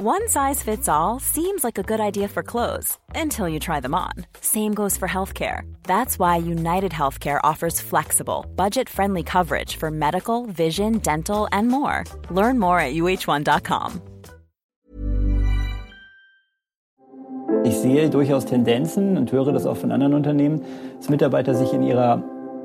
One size fits all seems like a good idea for clothes until you try them on. Same goes for healthcare. That's why United Healthcare offers flexible, budget friendly coverage for medical, vision, dental, and more. Learn more at uh1.com. Ich sehe durchaus Tendenzen und höre das auch von anderen Unternehmen, dass Mitarbeiter sich in ihrer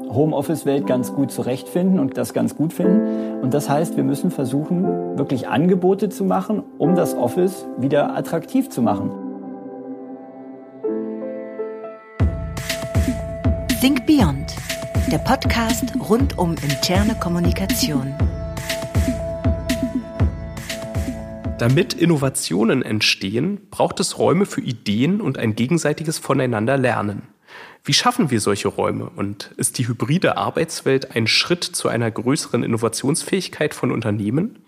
Homeoffice-Welt ganz gut zurechtfinden und das ganz gut finden. Und das heißt, wir müssen versuchen, wirklich Angebote zu machen, um das Office wieder attraktiv zu machen. Think Beyond, der Podcast rund um interne Kommunikation. Damit Innovationen entstehen, braucht es Räume für Ideen und ein gegenseitiges Voneinanderlernen. Wie schaffen wir solche Räume und ist die hybride Arbeitswelt ein Schritt zu einer größeren Innovationsfähigkeit von Unternehmen?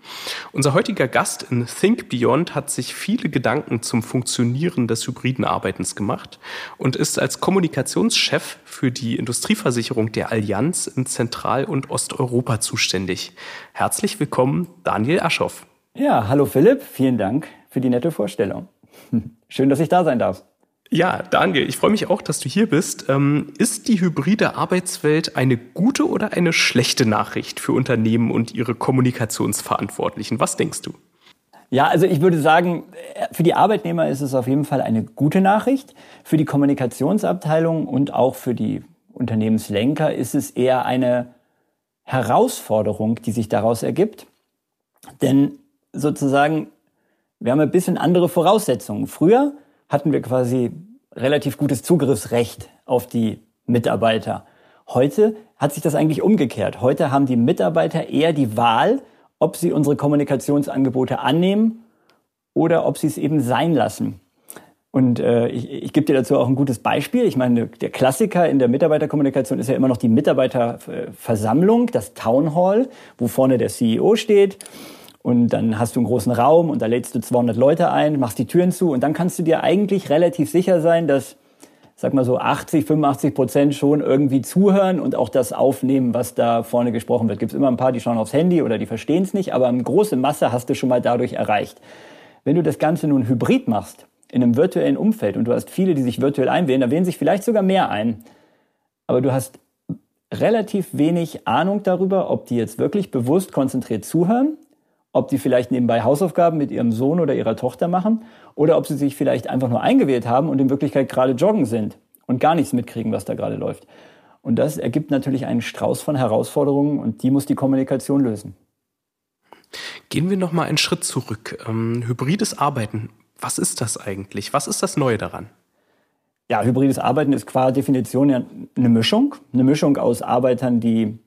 Unser heutiger Gast in Think Beyond hat sich viele Gedanken zum Funktionieren des hybriden Arbeitens gemacht und ist als Kommunikationschef für die Industrieversicherung der Allianz in Zentral- und Osteuropa zuständig. Herzlich willkommen, Daniel Aschoff. Ja, hallo Philipp, vielen Dank für die nette Vorstellung. Schön, dass ich da sein darf. Ja, Daniel, ich freue mich auch, dass du hier bist. Ähm, ist die hybride Arbeitswelt eine gute oder eine schlechte Nachricht für Unternehmen und ihre Kommunikationsverantwortlichen? Was denkst du? Ja, also ich würde sagen, für die Arbeitnehmer ist es auf jeden Fall eine gute Nachricht. Für die Kommunikationsabteilung und auch für die Unternehmenslenker ist es eher eine Herausforderung, die sich daraus ergibt. Denn sozusagen, wir haben ein bisschen andere Voraussetzungen. Früher hatten wir quasi relativ gutes Zugriffsrecht auf die Mitarbeiter. Heute hat sich das eigentlich umgekehrt. Heute haben die Mitarbeiter eher die Wahl, ob sie unsere Kommunikationsangebote annehmen oder ob sie es eben sein lassen. Und äh, ich, ich gebe dir dazu auch ein gutes Beispiel. Ich meine, der Klassiker in der Mitarbeiterkommunikation ist ja immer noch die Mitarbeiterversammlung, das Town Hall, wo vorne der CEO steht und dann hast du einen großen Raum und da lädst du 200 Leute ein, machst die Türen zu und dann kannst du dir eigentlich relativ sicher sein, dass, sag mal so 80, 85 Prozent schon irgendwie zuhören und auch das aufnehmen, was da vorne gesprochen wird. Gibt es immer ein paar, die schauen aufs Handy oder die verstehen es nicht, aber eine große Masse hast du schon mal dadurch erreicht. Wenn du das Ganze nun hybrid machst, in einem virtuellen Umfeld und du hast viele, die sich virtuell einwählen, da wählen sich vielleicht sogar mehr ein, aber du hast relativ wenig Ahnung darüber, ob die jetzt wirklich bewusst konzentriert zuhören ob die vielleicht nebenbei Hausaufgaben mit ihrem Sohn oder ihrer Tochter machen oder ob sie sich vielleicht einfach nur eingewählt haben und in Wirklichkeit gerade joggen sind und gar nichts mitkriegen, was da gerade läuft. Und das ergibt natürlich einen Strauß von Herausforderungen und die muss die Kommunikation lösen. Gehen wir noch mal einen Schritt zurück. Ähm, hybrides Arbeiten, was ist das eigentlich? Was ist das Neue daran? Ja, hybrides Arbeiten ist qua Definition ja eine Mischung. Eine Mischung aus Arbeitern, die,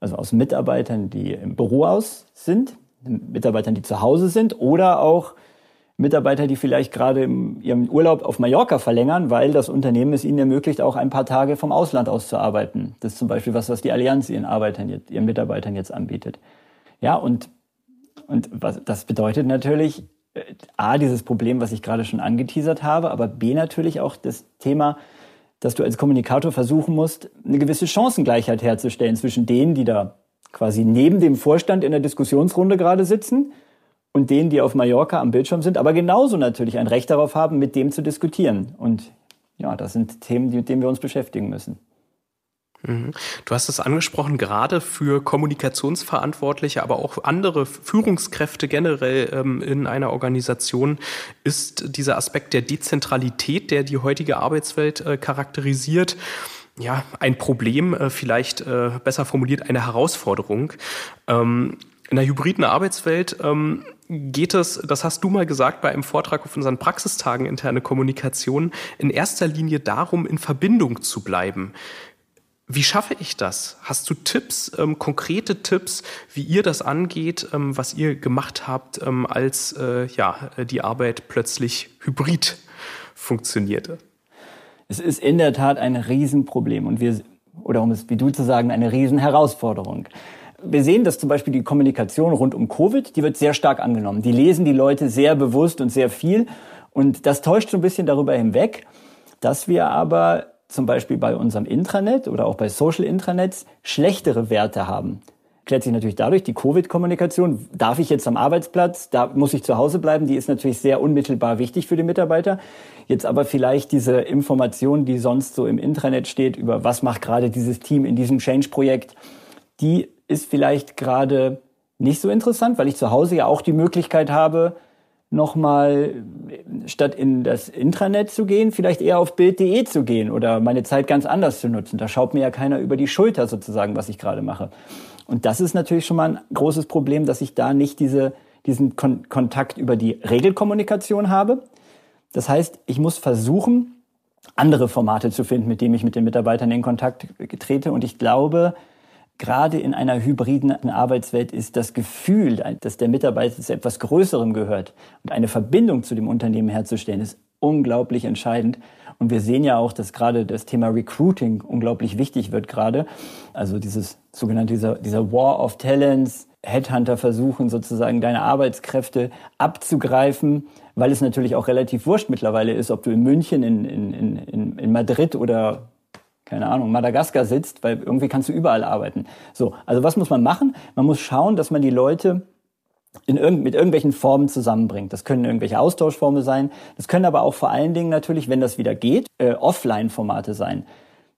also aus Mitarbeitern, die im Büro aus sind, Mitarbeitern, die zu Hause sind oder auch Mitarbeiter, die vielleicht gerade ihren Urlaub auf Mallorca verlängern, weil das Unternehmen es ihnen ermöglicht, auch ein paar Tage vom Ausland aus zu arbeiten. Das ist zum Beispiel was, was die Allianz ihren Arbeitern, jetzt, ihren Mitarbeitern jetzt anbietet. Ja, und, und was, das bedeutet natürlich, äh, A, dieses Problem, was ich gerade schon angeteasert habe, aber B, natürlich auch das Thema, dass du als Kommunikator versuchen musst, eine gewisse Chancengleichheit herzustellen zwischen denen, die da quasi neben dem Vorstand in der Diskussionsrunde gerade sitzen und denen, die auf Mallorca am Bildschirm sind, aber genauso natürlich ein Recht darauf haben, mit dem zu diskutieren. Und ja, das sind Themen, mit denen wir uns beschäftigen müssen. Mhm. Du hast es angesprochen, gerade für Kommunikationsverantwortliche, aber auch andere Führungskräfte generell ähm, in einer Organisation ist dieser Aspekt der Dezentralität, der die heutige Arbeitswelt äh, charakterisiert, ja, ein Problem, äh, vielleicht äh, besser formuliert eine Herausforderung. Ähm, in der hybriden Arbeitswelt ähm, geht es, das hast du mal gesagt bei einem Vortrag auf unseren Praxistagen interne Kommunikation, in erster Linie darum, in Verbindung zu bleiben. Wie schaffe ich das? Hast du Tipps, ähm, konkrete Tipps, wie ihr das angeht, ähm, was ihr gemacht habt, ähm, als äh, ja, die Arbeit plötzlich hybrid funktionierte? Es ist in der Tat ein Riesenproblem und wir, oder um es wie du zu sagen, eine Riesenherausforderung. Wir sehen, dass zum Beispiel die Kommunikation rund um Covid, die wird sehr stark angenommen. Die lesen die Leute sehr bewusst und sehr viel. Und das täuscht so ein bisschen darüber hinweg, dass wir aber zum Beispiel bei unserem Intranet oder auch bei Social Intranets schlechtere Werte haben. Klärt sich natürlich dadurch, die Covid-Kommunikation, darf ich jetzt am Arbeitsplatz, da muss ich zu Hause bleiben, die ist natürlich sehr unmittelbar wichtig für die Mitarbeiter. Jetzt aber vielleicht diese Information, die sonst so im Intranet steht, über was macht gerade dieses Team in diesem Change-Projekt, die ist vielleicht gerade nicht so interessant, weil ich zu Hause ja auch die Möglichkeit habe, nochmal statt in das Intranet zu gehen, vielleicht eher auf Bild.de zu gehen oder meine Zeit ganz anders zu nutzen. Da schaut mir ja keiner über die Schulter sozusagen, was ich gerade mache. Und das ist natürlich schon mal ein großes Problem, dass ich da nicht diese, diesen Kon Kontakt über die Regelkommunikation habe. Das heißt, ich muss versuchen, andere Formate zu finden, mit denen ich mit den Mitarbeitern in Kontakt trete. Und ich glaube, gerade in einer hybriden Arbeitswelt ist das Gefühl, dass der Mitarbeiter zu etwas Größerem gehört und eine Verbindung zu dem Unternehmen herzustellen, ist unglaublich entscheidend. Und wir sehen ja auch, dass gerade das Thema Recruiting unglaublich wichtig wird gerade. Also dieses sogenannte, dieser, dieser War of Talents, Headhunter versuchen sozusagen deine Arbeitskräfte abzugreifen, weil es natürlich auch relativ wurscht mittlerweile ist, ob du in München, in, in, in, in Madrid oder keine Ahnung, Madagaskar sitzt, weil irgendwie kannst du überall arbeiten. So, also was muss man machen? Man muss schauen, dass man die Leute in irgend, mit irgendwelchen Formen zusammenbringt. Das können irgendwelche Austauschformen sein. Das können aber auch vor allen Dingen natürlich, wenn das wieder geht, äh, Offline-Formate sein.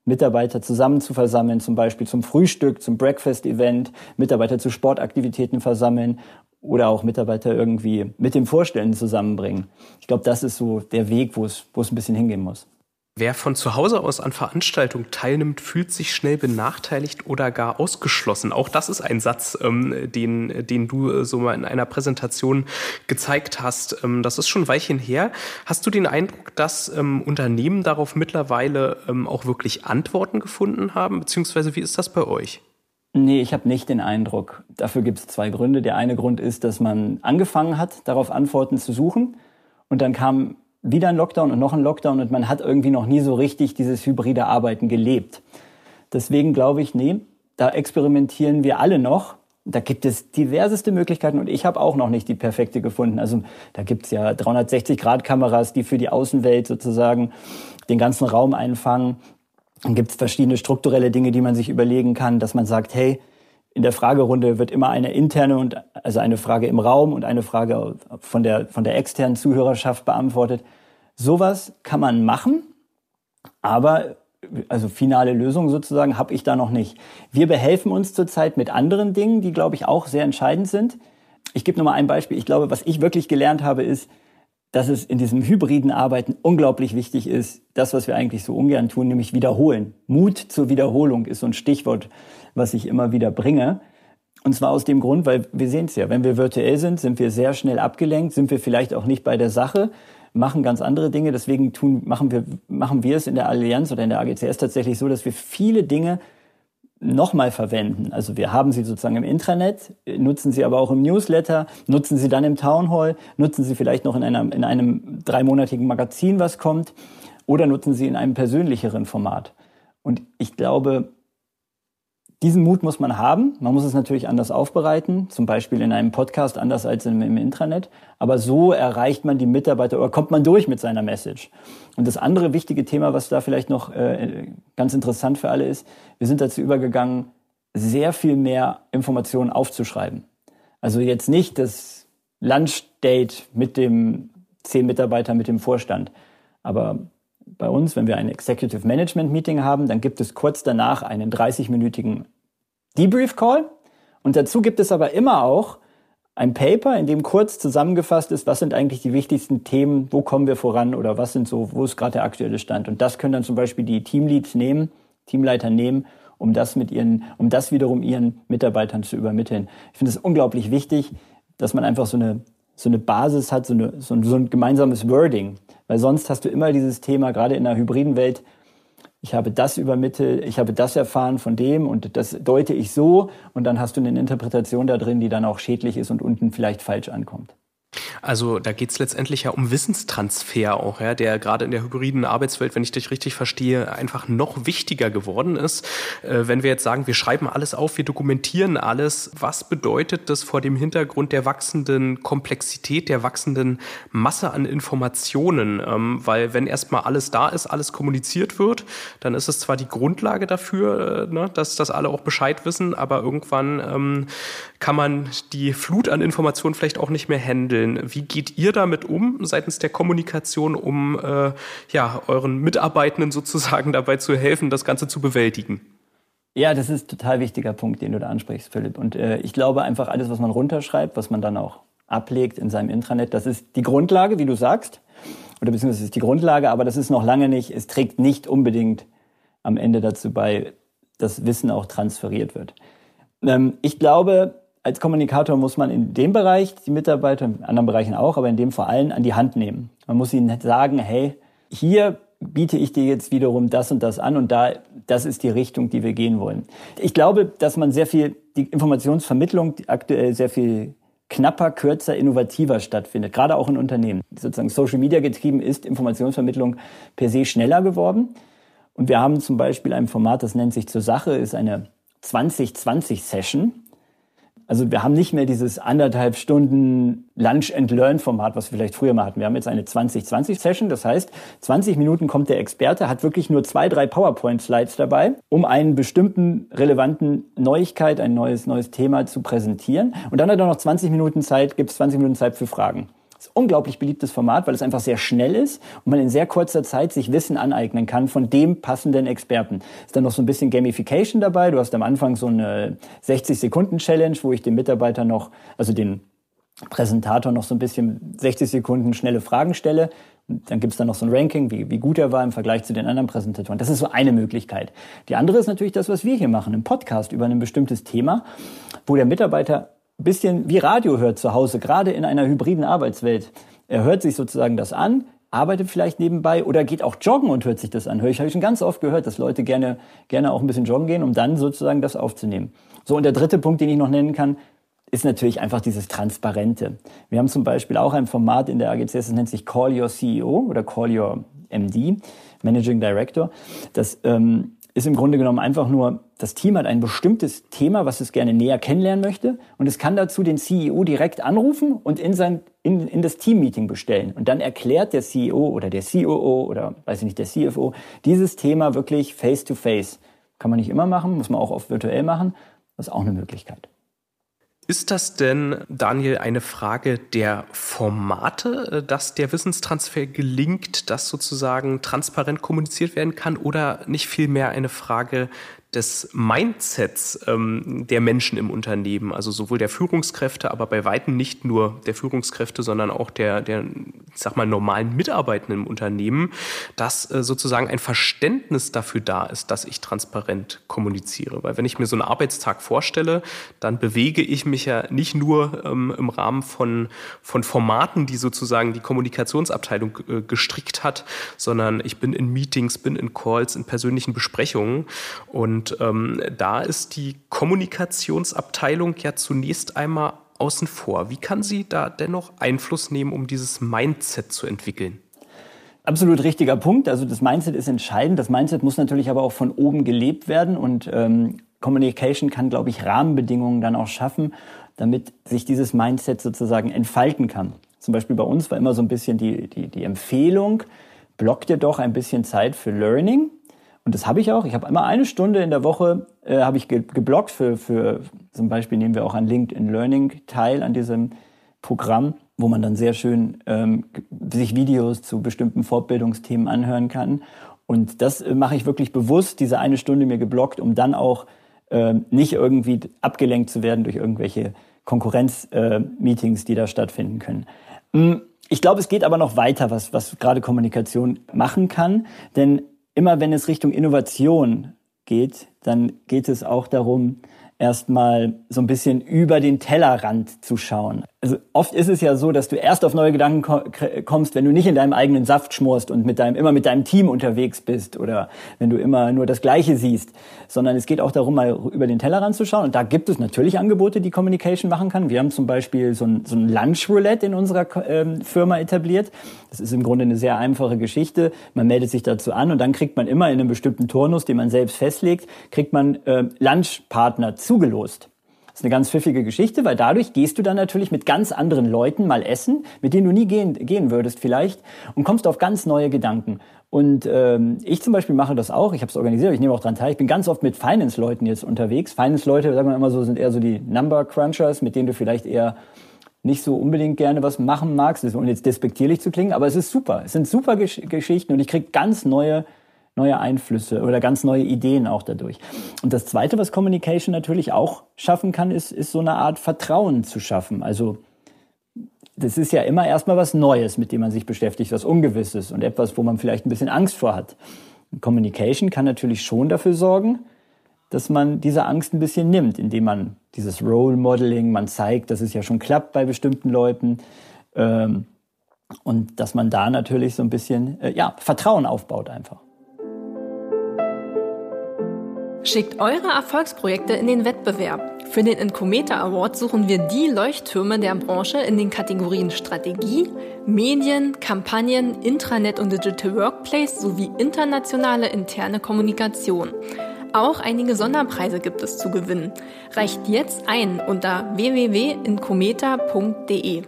Mitarbeiter zusammen zu versammeln, zum Beispiel zum Frühstück, zum Breakfast-Event, Mitarbeiter zu Sportaktivitäten versammeln oder auch Mitarbeiter irgendwie mit dem Vorstellen zusammenbringen. Ich glaube, das ist so der Weg, wo es, wo es ein bisschen hingehen muss. Wer von zu Hause aus an Veranstaltungen teilnimmt, fühlt sich schnell benachteiligt oder gar ausgeschlossen. Auch das ist ein Satz, ähm, den, den du äh, so mal in einer Präsentation gezeigt hast. Ähm, das ist schon ein Weilchen her. Hast du den Eindruck, dass ähm, Unternehmen darauf mittlerweile ähm, auch wirklich Antworten gefunden haben? Beziehungsweise wie ist das bei euch? Nee, ich habe nicht den Eindruck. Dafür gibt es zwei Gründe. Der eine Grund ist, dass man angefangen hat, darauf Antworten zu suchen. Und dann kam wieder ein Lockdown und noch ein Lockdown und man hat irgendwie noch nie so richtig dieses hybride Arbeiten gelebt. Deswegen glaube ich, nee, da experimentieren wir alle noch. Da gibt es diverseste Möglichkeiten und ich habe auch noch nicht die perfekte gefunden. Also da gibt es ja 360-Grad-Kameras, die für die Außenwelt sozusagen den ganzen Raum einfangen. Dann gibt es verschiedene strukturelle Dinge, die man sich überlegen kann, dass man sagt, hey, in der Fragerunde wird immer eine interne und also eine Frage im Raum und eine Frage von der von der externen Zuhörerschaft beantwortet. Sowas kann man machen, aber also finale Lösung sozusagen habe ich da noch nicht. Wir behelfen uns zurzeit mit anderen Dingen, die glaube ich auch sehr entscheidend sind. Ich gebe nur mal ein Beispiel. Ich glaube, was ich wirklich gelernt habe, ist, dass es in diesem hybriden Arbeiten unglaublich wichtig ist, das, was wir eigentlich so ungern tun, nämlich wiederholen. Mut zur Wiederholung ist so ein Stichwort, was ich immer wieder bringe. Und zwar aus dem Grund, weil wir sehen es ja, wenn wir virtuell sind, sind wir sehr schnell abgelenkt, sind wir vielleicht auch nicht bei der Sache, machen ganz andere Dinge. Deswegen tun, machen, wir, machen wir es in der Allianz oder in der AGCS tatsächlich so, dass wir viele Dinge nochmal verwenden. Also wir haben sie sozusagen im Intranet, nutzen sie aber auch im Newsletter, nutzen sie dann im Town Hall, nutzen sie vielleicht noch in, einer, in einem dreimonatigen Magazin, was kommt, oder nutzen sie in einem persönlicheren Format. Und ich glaube, diesen Mut muss man haben. Man muss es natürlich anders aufbereiten, zum Beispiel in einem Podcast anders als im, im Intranet. Aber so erreicht man die Mitarbeiter oder kommt man durch mit seiner Message. Und das andere wichtige Thema, was da vielleicht noch äh, ganz interessant für alle ist, wir sind dazu übergegangen, sehr viel mehr Informationen aufzuschreiben. Also jetzt nicht das Lunchdate mit dem zehn Mitarbeiter mit dem Vorstand, aber bei uns, wenn wir ein Executive Management Meeting haben, dann gibt es kurz danach einen 30-minütigen Debrief Call. Und dazu gibt es aber immer auch ein Paper, in dem kurz zusammengefasst ist, was sind eigentlich die wichtigsten Themen, wo kommen wir voran oder was sind so, wo ist gerade der aktuelle Stand. Und das können dann zum Beispiel die Teamleads nehmen, Teamleiter nehmen, um das mit ihren, um das wiederum ihren Mitarbeitern zu übermitteln. Ich finde es unglaublich wichtig, dass man einfach so eine, so eine Basis hat, so, eine, so, ein, so ein gemeinsames Wording. Weil sonst hast du immer dieses Thema, gerade in einer hybriden Welt, ich habe das übermittelt, ich habe das erfahren von dem und das deute ich so und dann hast du eine Interpretation da drin, die dann auch schädlich ist und unten vielleicht falsch ankommt. Also da geht es letztendlich ja um Wissenstransfer auch, ja, der gerade in der hybriden Arbeitswelt, wenn ich dich richtig verstehe, einfach noch wichtiger geworden ist. Äh, wenn wir jetzt sagen, wir schreiben alles auf, wir dokumentieren alles, was bedeutet das vor dem Hintergrund der wachsenden Komplexität, der wachsenden Masse an Informationen? Ähm, weil wenn erstmal alles da ist, alles kommuniziert wird, dann ist es zwar die Grundlage dafür, äh, ne, dass, dass alle auch Bescheid wissen, aber irgendwann ähm, kann man die Flut an Informationen vielleicht auch nicht mehr handeln. Wie geht ihr damit um seitens der Kommunikation, um äh, ja, euren Mitarbeitenden sozusagen dabei zu helfen, das Ganze zu bewältigen? Ja, das ist ein total wichtiger Punkt, den du da ansprichst, Philipp. Und äh, ich glaube einfach, alles, was man runterschreibt, was man dann auch ablegt in seinem Intranet, das ist die Grundlage, wie du sagst. Oder beziehungsweise ist die Grundlage, aber das ist noch lange nicht, es trägt nicht unbedingt am Ende dazu bei, dass Wissen auch transferiert wird. Ähm, ich glaube, als Kommunikator muss man in dem Bereich die Mitarbeiter, in anderen Bereichen auch, aber in dem vor allem an die Hand nehmen. Man muss ihnen sagen, hey, hier biete ich dir jetzt wiederum das und das an und da, das ist die Richtung, die wir gehen wollen. Ich glaube, dass man sehr viel, die Informationsvermittlung aktuell sehr viel knapper, kürzer, innovativer stattfindet, gerade auch in Unternehmen. Sozusagen Social Media getrieben ist Informationsvermittlung per se schneller geworden. Und wir haben zum Beispiel ein Format, das nennt sich zur Sache, ist eine 2020 Session. Also wir haben nicht mehr dieses anderthalb Stunden Lunch and Learn Format, was wir vielleicht früher mal hatten. Wir haben jetzt eine 2020 Session. Das heißt, 20 Minuten kommt der Experte, hat wirklich nur zwei, drei PowerPoint Slides dabei, um einen bestimmten relevanten Neuigkeit, ein neues, neues Thema zu präsentieren. Und dann hat er noch 20 Minuten Zeit, gibt es 20 Minuten Zeit für Fragen unglaublich beliebtes Format, weil es einfach sehr schnell ist und man in sehr kurzer Zeit sich Wissen aneignen kann von dem passenden Experten. Ist dann noch so ein bisschen Gamification dabei. Du hast am Anfang so eine 60-Sekunden-Challenge, wo ich den Mitarbeiter noch, also den Präsentator noch so ein bisschen 60 Sekunden schnelle Fragen stelle. Und dann gibt's dann noch so ein Ranking, wie, wie gut er war im Vergleich zu den anderen Präsentatoren. Das ist so eine Möglichkeit. Die andere ist natürlich das, was wir hier machen, im Podcast über ein bestimmtes Thema, wo der Mitarbeiter bisschen wie Radio hört zu Hause, gerade in einer hybriden Arbeitswelt. Er hört sich sozusagen das an, arbeitet vielleicht nebenbei oder geht auch joggen und hört sich das an. Hör ich habe ich schon ganz oft gehört, dass Leute gerne gerne auch ein bisschen joggen gehen, um dann sozusagen das aufzunehmen. So und der dritte Punkt, den ich noch nennen kann, ist natürlich einfach dieses Transparente. Wir haben zum Beispiel auch ein Format in der AGCS, das nennt sich Call Your CEO oder Call Your MD, Managing Director. Das ähm, ist im Grunde genommen einfach nur, das Team hat ein bestimmtes Thema, was es gerne näher kennenlernen möchte und es kann dazu den CEO direkt anrufen und in sein in, in das Teammeeting bestellen und dann erklärt der CEO oder der COO oder weiß ich nicht der CFO dieses Thema wirklich face to face. Kann man nicht immer machen, muss man auch oft virtuell machen, das ist auch eine Möglichkeit. Ist das denn, Daniel, eine Frage der Formate, äh, dass der Wissenstransfer gelingt, dass sozusagen transparent kommuniziert werden kann oder nicht vielmehr eine Frage des Mindsets ähm, der Menschen im Unternehmen, also sowohl der Führungskräfte, aber bei weitem nicht nur der Führungskräfte, sondern auch der, der ich sag mal, normalen Mitarbeitenden im Unternehmen, dass äh, sozusagen ein Verständnis dafür da ist, dass ich transparent kommuniziere. Weil wenn ich mir so einen Arbeitstag vorstelle, dann bewege ich mich ja nicht nur ähm, im Rahmen von, von Formaten, die sozusagen die Kommunikationsabteilung äh, gestrickt hat, sondern ich bin in Meetings, bin in Calls, in persönlichen Besprechungen und und ähm, da ist die Kommunikationsabteilung ja zunächst einmal außen vor. Wie kann sie da dennoch Einfluss nehmen, um dieses Mindset zu entwickeln? Absolut richtiger Punkt. Also das Mindset ist entscheidend. Das Mindset muss natürlich aber auch von oben gelebt werden und ähm, Communication kann, glaube ich, Rahmenbedingungen dann auch schaffen, damit sich dieses Mindset sozusagen entfalten kann. Zum Beispiel bei uns war immer so ein bisschen die, die, die Empfehlung, block dir doch ein bisschen Zeit für Learning. Und das habe ich auch. Ich habe immer eine Stunde in der Woche äh, habe ich ge geblockt für, für zum Beispiel nehmen wir auch an LinkedIn Learning teil an diesem Programm, wo man dann sehr schön ähm, sich Videos zu bestimmten Fortbildungsthemen anhören kann. Und das äh, mache ich wirklich bewusst, diese eine Stunde mir geblockt, um dann auch äh, nicht irgendwie abgelenkt zu werden durch irgendwelche Konkurrenzmeetings, äh, die da stattfinden können. Hm, ich glaube, es geht aber noch weiter, was, was gerade Kommunikation machen kann. Denn immer wenn es Richtung Innovation geht, dann geht es auch darum, erstmal so ein bisschen über den Tellerrand zu schauen. Also oft ist es ja so, dass du erst auf neue Gedanken kommst, wenn du nicht in deinem eigenen Saft schmorst und mit deinem, immer mit deinem Team unterwegs bist oder wenn du immer nur das Gleiche siehst, sondern es geht auch darum, mal über den Tellerrand zu schauen. Und da gibt es natürlich Angebote, die Communication machen kann. Wir haben zum Beispiel so ein, so ein Lunch-Roulette in unserer ähm, Firma etabliert. Das ist im Grunde eine sehr einfache Geschichte. Man meldet sich dazu an und dann kriegt man immer in einem bestimmten Turnus, den man selbst festlegt, kriegt man äh, Lunchpartner zugelost. Das ist eine ganz pfiffige Geschichte, weil dadurch gehst du dann natürlich mit ganz anderen Leuten mal essen, mit denen du nie gehen, gehen würdest vielleicht und kommst auf ganz neue Gedanken. Und ähm, ich zum Beispiel mache das auch. Ich habe es organisiert, ich nehme auch dran teil. Ich bin ganz oft mit Finance-Leuten jetzt unterwegs. Finance-Leute, sagen wir immer so, sind eher so die Number-Crunchers, mit denen du vielleicht eher nicht so unbedingt gerne was machen magst, ohne jetzt despektierlich zu klingen, aber es ist super. Es sind super Gesch Geschichten und ich krieg ganz neue neue Einflüsse oder ganz neue Ideen auch dadurch. Und das Zweite, was Communication natürlich auch schaffen kann, ist, ist so eine Art Vertrauen zu schaffen. Also das ist ja immer erstmal was Neues, mit dem man sich beschäftigt, was Ungewisses und etwas, wo man vielleicht ein bisschen Angst vor hat. Communication kann natürlich schon dafür sorgen, dass man diese Angst ein bisschen nimmt, indem man dieses Role Modeling, man zeigt, dass es ja schon klappt bei bestimmten Leuten. Ähm, und dass man da natürlich so ein bisschen äh, ja, Vertrauen aufbaut einfach. Schickt eure Erfolgsprojekte in den Wettbewerb. Für den Incometa Award suchen wir die Leuchttürme der Branche in den Kategorien Strategie, Medien, Kampagnen, Intranet und Digital Workplace sowie internationale interne Kommunikation. Auch einige Sonderpreise gibt es zu gewinnen. Reicht jetzt ein unter www.incometa.de.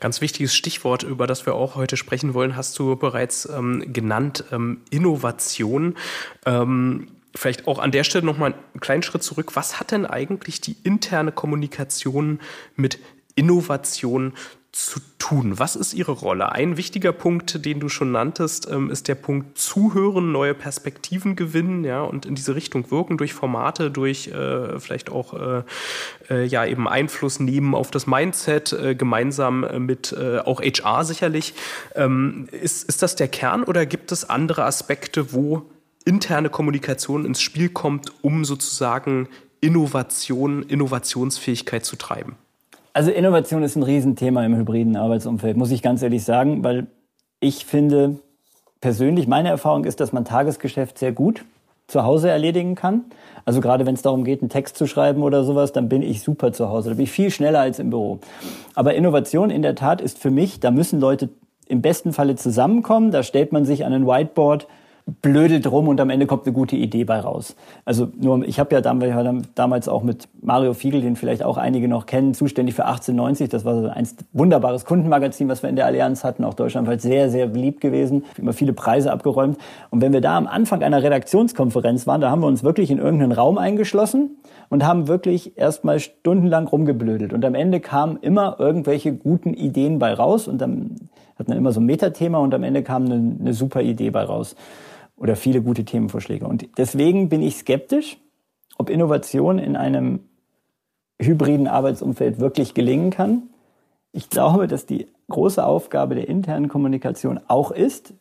Ganz wichtiges Stichwort, über das wir auch heute sprechen wollen, hast du bereits ähm, genannt, ähm, Innovation. Ähm, vielleicht auch an der Stelle nochmal einen kleinen Schritt zurück. Was hat denn eigentlich die interne Kommunikation mit Innovation zu tun? Was ist Ihre Rolle? Ein wichtiger Punkt, den du schon nanntest, ähm, ist der Punkt Zuhören, neue Perspektiven gewinnen, ja, und in diese Richtung wirken durch Formate, durch äh, vielleicht auch äh, äh, ja eben Einfluss nehmen auf das Mindset, äh, gemeinsam mit äh, auch HR sicherlich. Ähm, ist, ist das der Kern oder gibt es andere Aspekte, wo interne Kommunikation ins Spiel kommt, um sozusagen Innovation, Innovationsfähigkeit zu treiben? Also Innovation ist ein Riesenthema im hybriden Arbeitsumfeld, muss ich ganz ehrlich sagen, weil ich finde persönlich, meine Erfahrung ist, dass man Tagesgeschäft sehr gut zu Hause erledigen kann. Also gerade wenn es darum geht, einen Text zu schreiben oder sowas, dann bin ich super zu Hause. Da bin ich viel schneller als im Büro. Aber Innovation in der Tat ist für mich, da müssen Leute im besten Falle zusammenkommen. Da stellt man sich an ein Whiteboard blödelt rum und am Ende kommt eine gute Idee bei raus. Also nur, ich habe ja damals auch mit Mario Fiegel, den vielleicht auch einige noch kennen, zuständig für 1890. Das war so ein wunderbares Kundenmagazin, was wir in der Allianz hatten, auch deutschlandweit sehr, sehr beliebt gewesen, immer viele Preise abgeräumt. Und wenn wir da am Anfang einer Redaktionskonferenz waren, da haben wir uns wirklich in irgendeinen Raum eingeschlossen und haben wirklich erstmal stundenlang rumgeblödelt. Und am Ende kamen immer irgendwelche guten Ideen bei raus und dann hat man immer so ein Metathema und am Ende kam eine, eine super Idee bei raus oder viele gute Themenvorschläge. Und deswegen bin ich skeptisch, ob Innovation in einem hybriden Arbeitsumfeld wirklich gelingen kann. Ich glaube, dass die große Aufgabe der internen Kommunikation auch ist,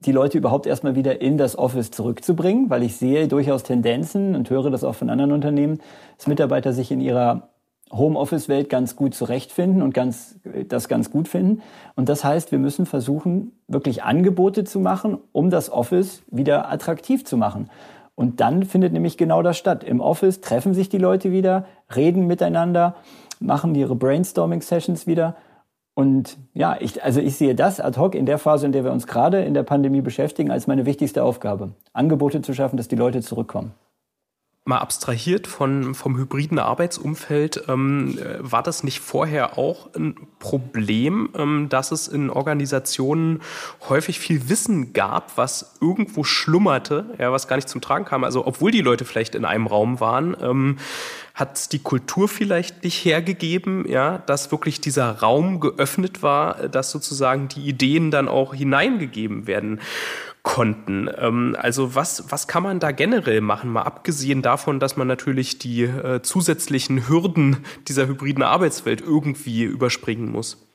die Leute überhaupt erstmal wieder in das Office zurückzubringen, weil ich sehe durchaus Tendenzen und höre das auch von anderen Unternehmen, dass Mitarbeiter sich in ihrer Homeoffice-Welt ganz gut zurechtfinden und ganz, das ganz gut finden. Und das heißt, wir müssen versuchen, wirklich Angebote zu machen, um das Office wieder attraktiv zu machen. Und dann findet nämlich genau das statt. Im Office treffen sich die Leute wieder, reden miteinander, machen ihre Brainstorming-Sessions wieder. Und ja, ich, also ich sehe das ad hoc in der Phase, in der wir uns gerade in der Pandemie beschäftigen, als meine wichtigste Aufgabe. Angebote zu schaffen, dass die Leute zurückkommen mal abstrahiert von, vom hybriden Arbeitsumfeld, ähm, war das nicht vorher auch ein Problem, ähm, dass es in Organisationen häufig viel Wissen gab, was irgendwo schlummerte, ja, was gar nicht zum Tragen kam? Also obwohl die Leute vielleicht in einem Raum waren, ähm, hat die Kultur vielleicht nicht hergegeben, ja, dass wirklich dieser Raum geöffnet war, dass sozusagen die Ideen dann auch hineingegeben werden konnten. Ähm, also was, was kann man da generell machen, mal abgesehen davon, dass man natürlich die äh, zusätzlichen Hürden dieser hybriden Arbeitswelt irgendwie überspringen muss?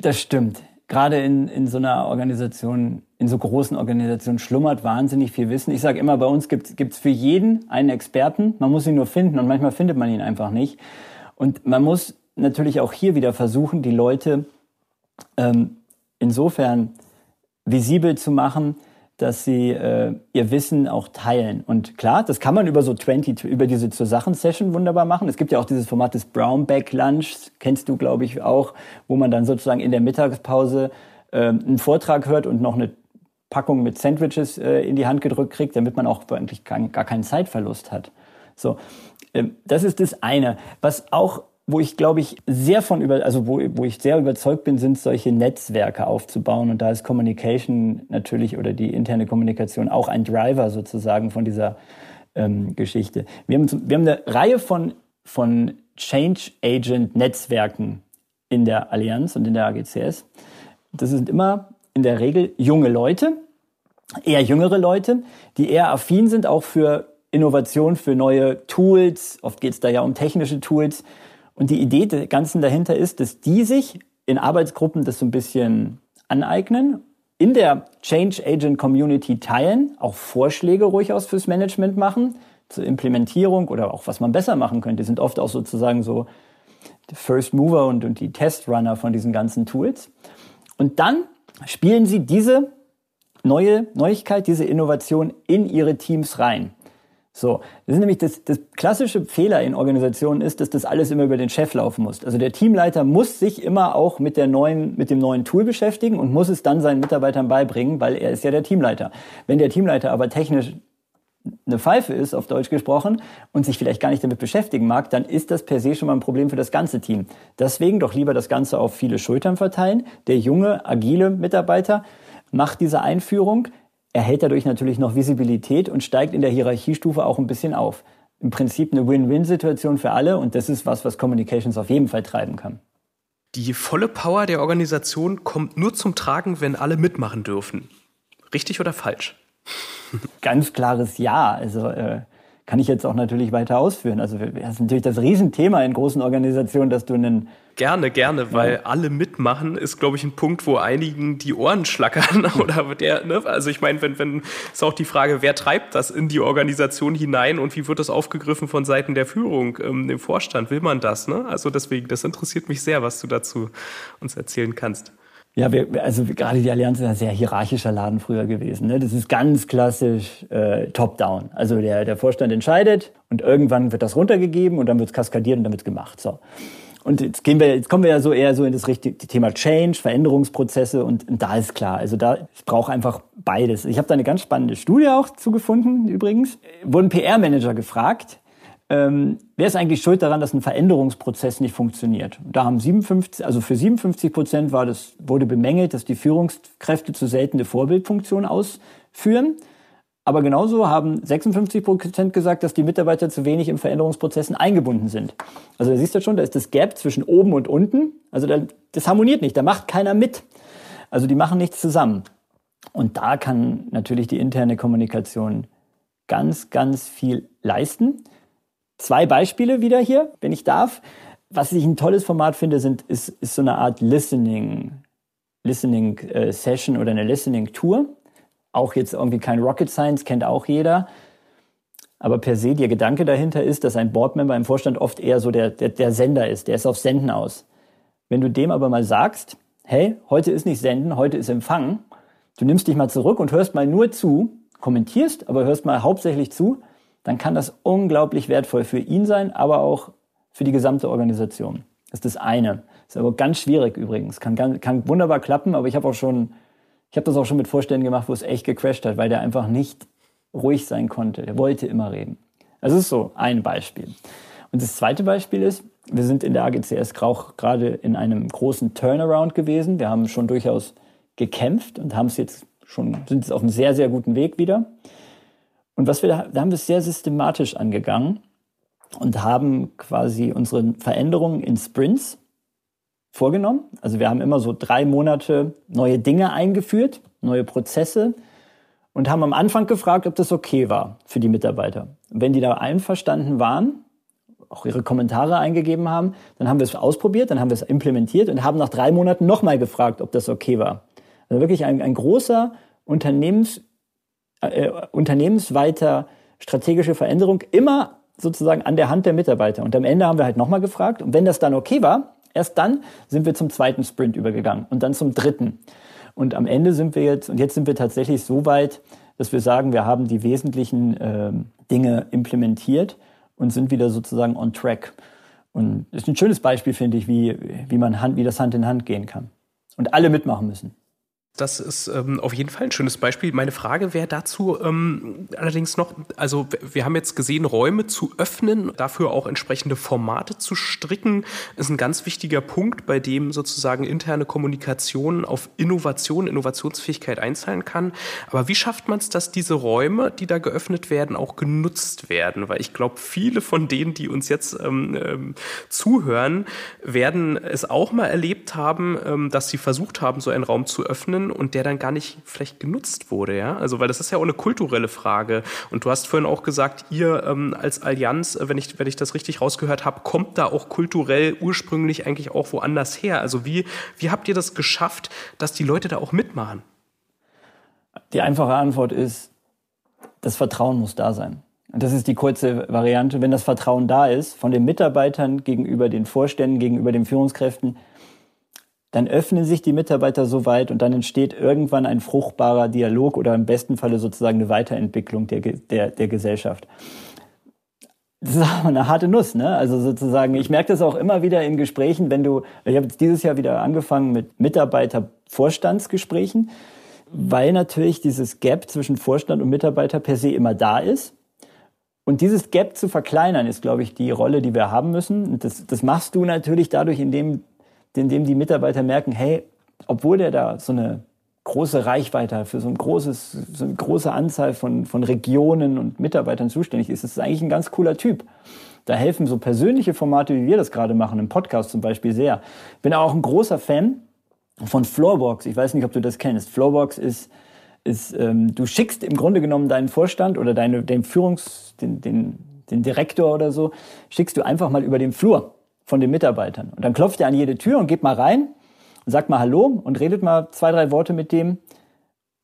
Das stimmt. Gerade in, in so einer Organisation, in so großen Organisationen schlummert wahnsinnig viel Wissen. Ich sage immer, bei uns gibt es für jeden einen Experten. Man muss ihn nur finden und manchmal findet man ihn einfach nicht. Und man muss natürlich auch hier wieder versuchen, die Leute ähm, insofern visibel zu machen, dass sie äh, ihr Wissen auch teilen. Und klar, das kann man über so 20, über diese zur Sachen Session wunderbar machen. Es gibt ja auch dieses Format des Brownback Lunch, kennst du, glaube ich, auch, wo man dann sozusagen in der Mittagspause äh, einen Vortrag hört und noch eine Packung mit Sandwiches äh, in die Hand gedrückt kriegt, damit man auch eigentlich gar keinen Zeitverlust hat. So, ähm, das ist das eine. Was auch wo ich glaube ich sehr von über, also wo, wo ich sehr überzeugt bin, sind solche Netzwerke aufzubauen und da ist Communication natürlich oder die interne Kommunikation auch ein Driver sozusagen von dieser ähm, Geschichte. Wir haben, wir haben eine Reihe von, von Change Agent Netzwerken in der Allianz und in der AGCS. Das sind immer in der Regel junge Leute, eher jüngere Leute, die eher affin sind auch für Innovation, für neue Tools. Oft geht es da ja um technische Tools und die Idee des Ganzen dahinter ist, dass die sich in Arbeitsgruppen das so ein bisschen aneignen, in der Change Agent Community teilen, auch Vorschläge ruhig aus fürs Management machen, zur Implementierung oder auch was man besser machen könnte. Die sind oft auch sozusagen so First Mover und, und die Testrunner von diesen ganzen Tools. Und dann spielen sie diese neue Neuigkeit, diese Innovation in ihre Teams rein. So, das ist nämlich das, das klassische Fehler in Organisationen ist, dass das alles immer über den Chef laufen muss. Also der Teamleiter muss sich immer auch mit der neuen, mit dem neuen Tool beschäftigen und muss es dann seinen Mitarbeitern beibringen, weil er ist ja der Teamleiter. Wenn der Teamleiter aber technisch eine Pfeife ist, auf Deutsch gesprochen, und sich vielleicht gar nicht damit beschäftigen mag, dann ist das per se schon mal ein Problem für das ganze Team. Deswegen doch lieber das Ganze auf viele Schultern verteilen. Der junge, agile Mitarbeiter macht diese Einführung, erhält dadurch natürlich noch Visibilität und steigt in der Hierarchiestufe auch ein bisschen auf. Im Prinzip eine Win-Win-Situation für alle und das ist was, was Communications auf jeden Fall treiben kann. Die volle Power der Organisation kommt nur zum Tragen, wenn alle mitmachen dürfen. Richtig oder falsch? Ganz klares Ja. Also äh, kann ich jetzt auch natürlich weiter ausführen. Also das ist natürlich das Riesenthema in großen Organisationen, dass du einen Gerne, gerne, weil alle mitmachen ist, glaube ich, ein Punkt, wo einigen die Ohren schlackern oder der, ne? also ich meine, wenn, wenn, ist auch die Frage, wer treibt das in die Organisation hinein und wie wird das aufgegriffen von Seiten der Führung, ähm, dem Vorstand, will man das, ne? Also deswegen, das interessiert mich sehr, was du dazu uns erzählen kannst. Ja, wir, also gerade die Allianz ist ein sehr hierarchischer Laden früher gewesen. Ne? Das ist ganz klassisch äh, top-down. Also der, der Vorstand entscheidet und irgendwann wird das runtergegeben und dann wird es kaskadiert und dann wird gemacht. So. Und jetzt, gehen wir, jetzt kommen wir ja so eher so in das richtige Thema Change, Veränderungsprozesse und, und da ist klar, also da ich brauche einfach beides. Ich habe da eine ganz spannende Studie auch zugefunden übrigens. Wurden PR-Manager gefragt, ähm, wer ist eigentlich schuld daran, dass ein Veränderungsprozess nicht funktioniert? Da haben 57, also für 57 Prozent war das, wurde bemängelt, dass die Führungskräfte zu selten eine Vorbildfunktion ausführen. Aber genauso haben 56 Prozent gesagt, dass die Mitarbeiter zu wenig in Veränderungsprozessen eingebunden sind. Also da siehst du schon, da ist das Gap zwischen oben und unten. Also da, das harmoniert nicht, da macht keiner mit. Also die machen nichts zusammen. Und da kann natürlich die interne Kommunikation ganz, ganz viel leisten. Zwei Beispiele wieder hier, wenn ich darf. Was ich ein tolles Format finde, sind, ist, ist so eine Art Listening, Listening äh, Session oder eine Listening Tour. Auch jetzt irgendwie kein Rocket Science, kennt auch jeder. Aber per se, der Gedanke dahinter ist, dass ein Boardmember im Vorstand oft eher so der, der, der Sender ist, der ist auf Senden aus. Wenn du dem aber mal sagst, hey, heute ist nicht Senden, heute ist Empfangen, du nimmst dich mal zurück und hörst mal nur zu, kommentierst, aber hörst mal hauptsächlich zu, dann kann das unglaublich wertvoll für ihn sein, aber auch für die gesamte Organisation. Das ist das eine. Ist aber ganz schwierig übrigens. Kann, kann wunderbar klappen, aber ich habe auch schon, ich habe das auch schon mit Vorständen gemacht, wo es echt gecrashed hat, weil der einfach nicht ruhig sein konnte. Der wollte immer reden. Also ist so ein Beispiel. Und das zweite Beispiel ist, wir sind in der AGCS auch gerade in einem großen Turnaround gewesen. Wir haben schon durchaus gekämpft und haben es jetzt schon, sind jetzt auf einem sehr, sehr guten Weg wieder. Und was wir da, da haben wir es sehr systematisch angegangen und haben quasi unsere Veränderungen in Sprints vorgenommen. Also wir haben immer so drei Monate neue Dinge eingeführt, neue Prozesse und haben am Anfang gefragt, ob das okay war für die Mitarbeiter. Und wenn die da einverstanden waren, auch ihre Kommentare eingegeben haben, dann haben wir es ausprobiert, dann haben wir es implementiert und haben nach drei Monaten nochmal gefragt, ob das okay war. Also wirklich ein, ein großer Unternehmens, äh, unternehmensweiter strategische Veränderung, immer sozusagen an der Hand der Mitarbeiter. Und am Ende haben wir halt nochmal gefragt. Und wenn das dann okay war, erst dann sind wir zum zweiten Sprint übergegangen und dann zum dritten. Und am Ende sind wir jetzt, und jetzt sind wir tatsächlich so weit, dass wir sagen, wir haben die wesentlichen äh, Dinge implementiert und sind wieder sozusagen on track. Und das ist ein schönes Beispiel, finde ich, wie, wie man Hand, wie das Hand in Hand gehen kann. Und alle mitmachen müssen. Das ist ähm, auf jeden Fall ein schönes Beispiel. Meine Frage wäre dazu ähm, allerdings noch, also wir haben jetzt gesehen, Räume zu öffnen, dafür auch entsprechende Formate zu stricken, ist ein ganz wichtiger Punkt, bei dem sozusagen interne Kommunikation auf Innovation, Innovationsfähigkeit einzahlen kann. Aber wie schafft man es, dass diese Räume, die da geöffnet werden, auch genutzt werden? Weil ich glaube, viele von denen, die uns jetzt ähm, ähm, zuhören, werden es auch mal erlebt haben, ähm, dass sie versucht haben, so einen Raum zu öffnen und der dann gar nicht vielleicht genutzt wurde, ja? Also, weil das ist ja auch eine kulturelle Frage. Und du hast vorhin auch gesagt, ihr ähm, als Allianz, äh, wenn ich, wenn ich das richtig rausgehört habe, kommt da auch kulturell ursprünglich eigentlich auch woanders her. Also, wie, wie habt ihr das geschafft, dass die Leute da auch mitmachen? Die einfache Antwort ist, das Vertrauen muss da sein. Und das ist die kurze Variante. Wenn das Vertrauen da ist, von den Mitarbeitern gegenüber den Vorständen, gegenüber den Führungskräften, dann öffnen sich die Mitarbeiter so weit und dann entsteht irgendwann ein fruchtbarer Dialog oder im besten Falle sozusagen eine Weiterentwicklung der, der, der Gesellschaft. Das ist aber eine harte Nuss, ne? Also sozusagen, ich merke das auch immer wieder in Gesprächen, wenn du, ich habe dieses Jahr wieder angefangen mit Mitarbeiter-Vorstandsgesprächen, weil natürlich dieses Gap zwischen Vorstand und Mitarbeiter per se immer da ist. Und dieses Gap zu verkleinern, ist, glaube ich, die Rolle, die wir haben müssen. Und das, das machst du natürlich dadurch, indem in dem die Mitarbeiter merken, hey, obwohl der da so eine große Reichweite für so, ein großes, so eine große Anzahl von, von Regionen und Mitarbeitern zuständig ist, ist eigentlich ein ganz cooler Typ. Da helfen so persönliche Formate, wie wir das gerade machen, im Podcast zum Beispiel sehr. Bin auch ein großer Fan von Floorbox. Ich weiß nicht, ob du das kennst. Floorbox ist, ist ähm, du schickst im Grunde genommen deinen Vorstand oder deine, den Führungs, den, den, den Direktor oder so, schickst du einfach mal über den Flur von den Mitarbeitern. Und dann klopft er an jede Tür und geht mal rein und sagt mal Hallo und redet mal zwei, drei Worte mit dem.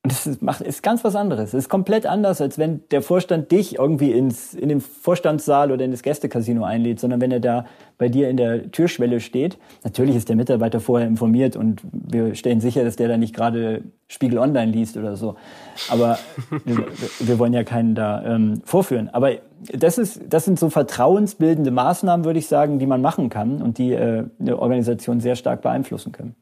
Und das ist, macht, ist ganz was anderes. Es ist komplett anders, als wenn der Vorstand dich irgendwie ins, in den Vorstandssaal oder in das Gästecasino einlädt, sondern wenn er da bei dir in der Türschwelle steht. Natürlich ist der Mitarbeiter vorher informiert und wir stellen sicher, dass der da nicht gerade Spiegel Online liest oder so. Aber wir, wir, wollen ja keinen da ähm, vorführen. Aber das, ist, das sind so vertrauensbildende Maßnahmen, würde ich sagen, die man machen kann und die äh, eine Organisation sehr stark beeinflussen können.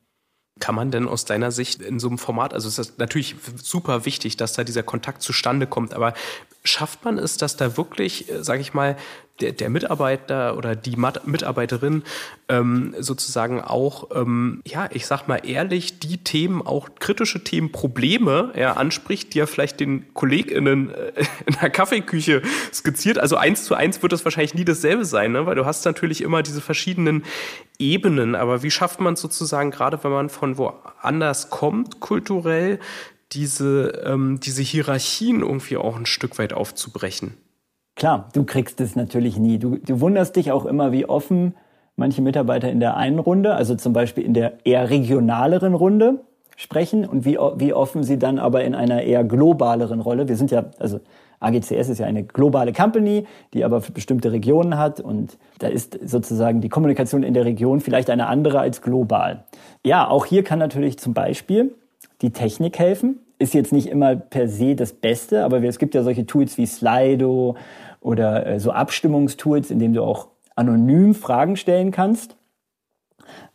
Kann man denn aus deiner Sicht in so einem Format, also es ist natürlich super wichtig, dass da dieser Kontakt zustande kommt, aber schafft man es, dass da wirklich, äh, sage ich mal, der, der Mitarbeiter oder die Mitarbeiterin ähm, sozusagen auch, ähm, ja, ich sag mal ehrlich, die Themen, auch kritische Themen, Probleme ja, anspricht, die ja vielleicht den KollegInnen äh, in der Kaffeeküche skizziert. Also eins zu eins wird das wahrscheinlich nie dasselbe sein, ne? weil du hast natürlich immer diese verschiedenen Ebenen. Aber wie schafft man es sozusagen, gerade wenn man von woanders kommt, kulturell, diese, ähm, diese Hierarchien irgendwie auch ein Stück weit aufzubrechen? Klar, du kriegst es natürlich nie. Du, du wunderst dich auch immer, wie offen manche Mitarbeiter in der einen Runde, also zum Beispiel in der eher regionaleren Runde sprechen und wie, wie offen sie dann aber in einer eher globaleren Rolle. Wir sind ja, also AGCS ist ja eine globale Company, die aber bestimmte Regionen hat und da ist sozusagen die Kommunikation in der Region vielleicht eine andere als global. Ja, auch hier kann natürlich zum Beispiel die Technik helfen. Ist jetzt nicht immer per se das Beste, aber es gibt ja solche Tools wie Slido oder äh, so Abstimmungstools, in denen du auch anonym Fragen stellen kannst.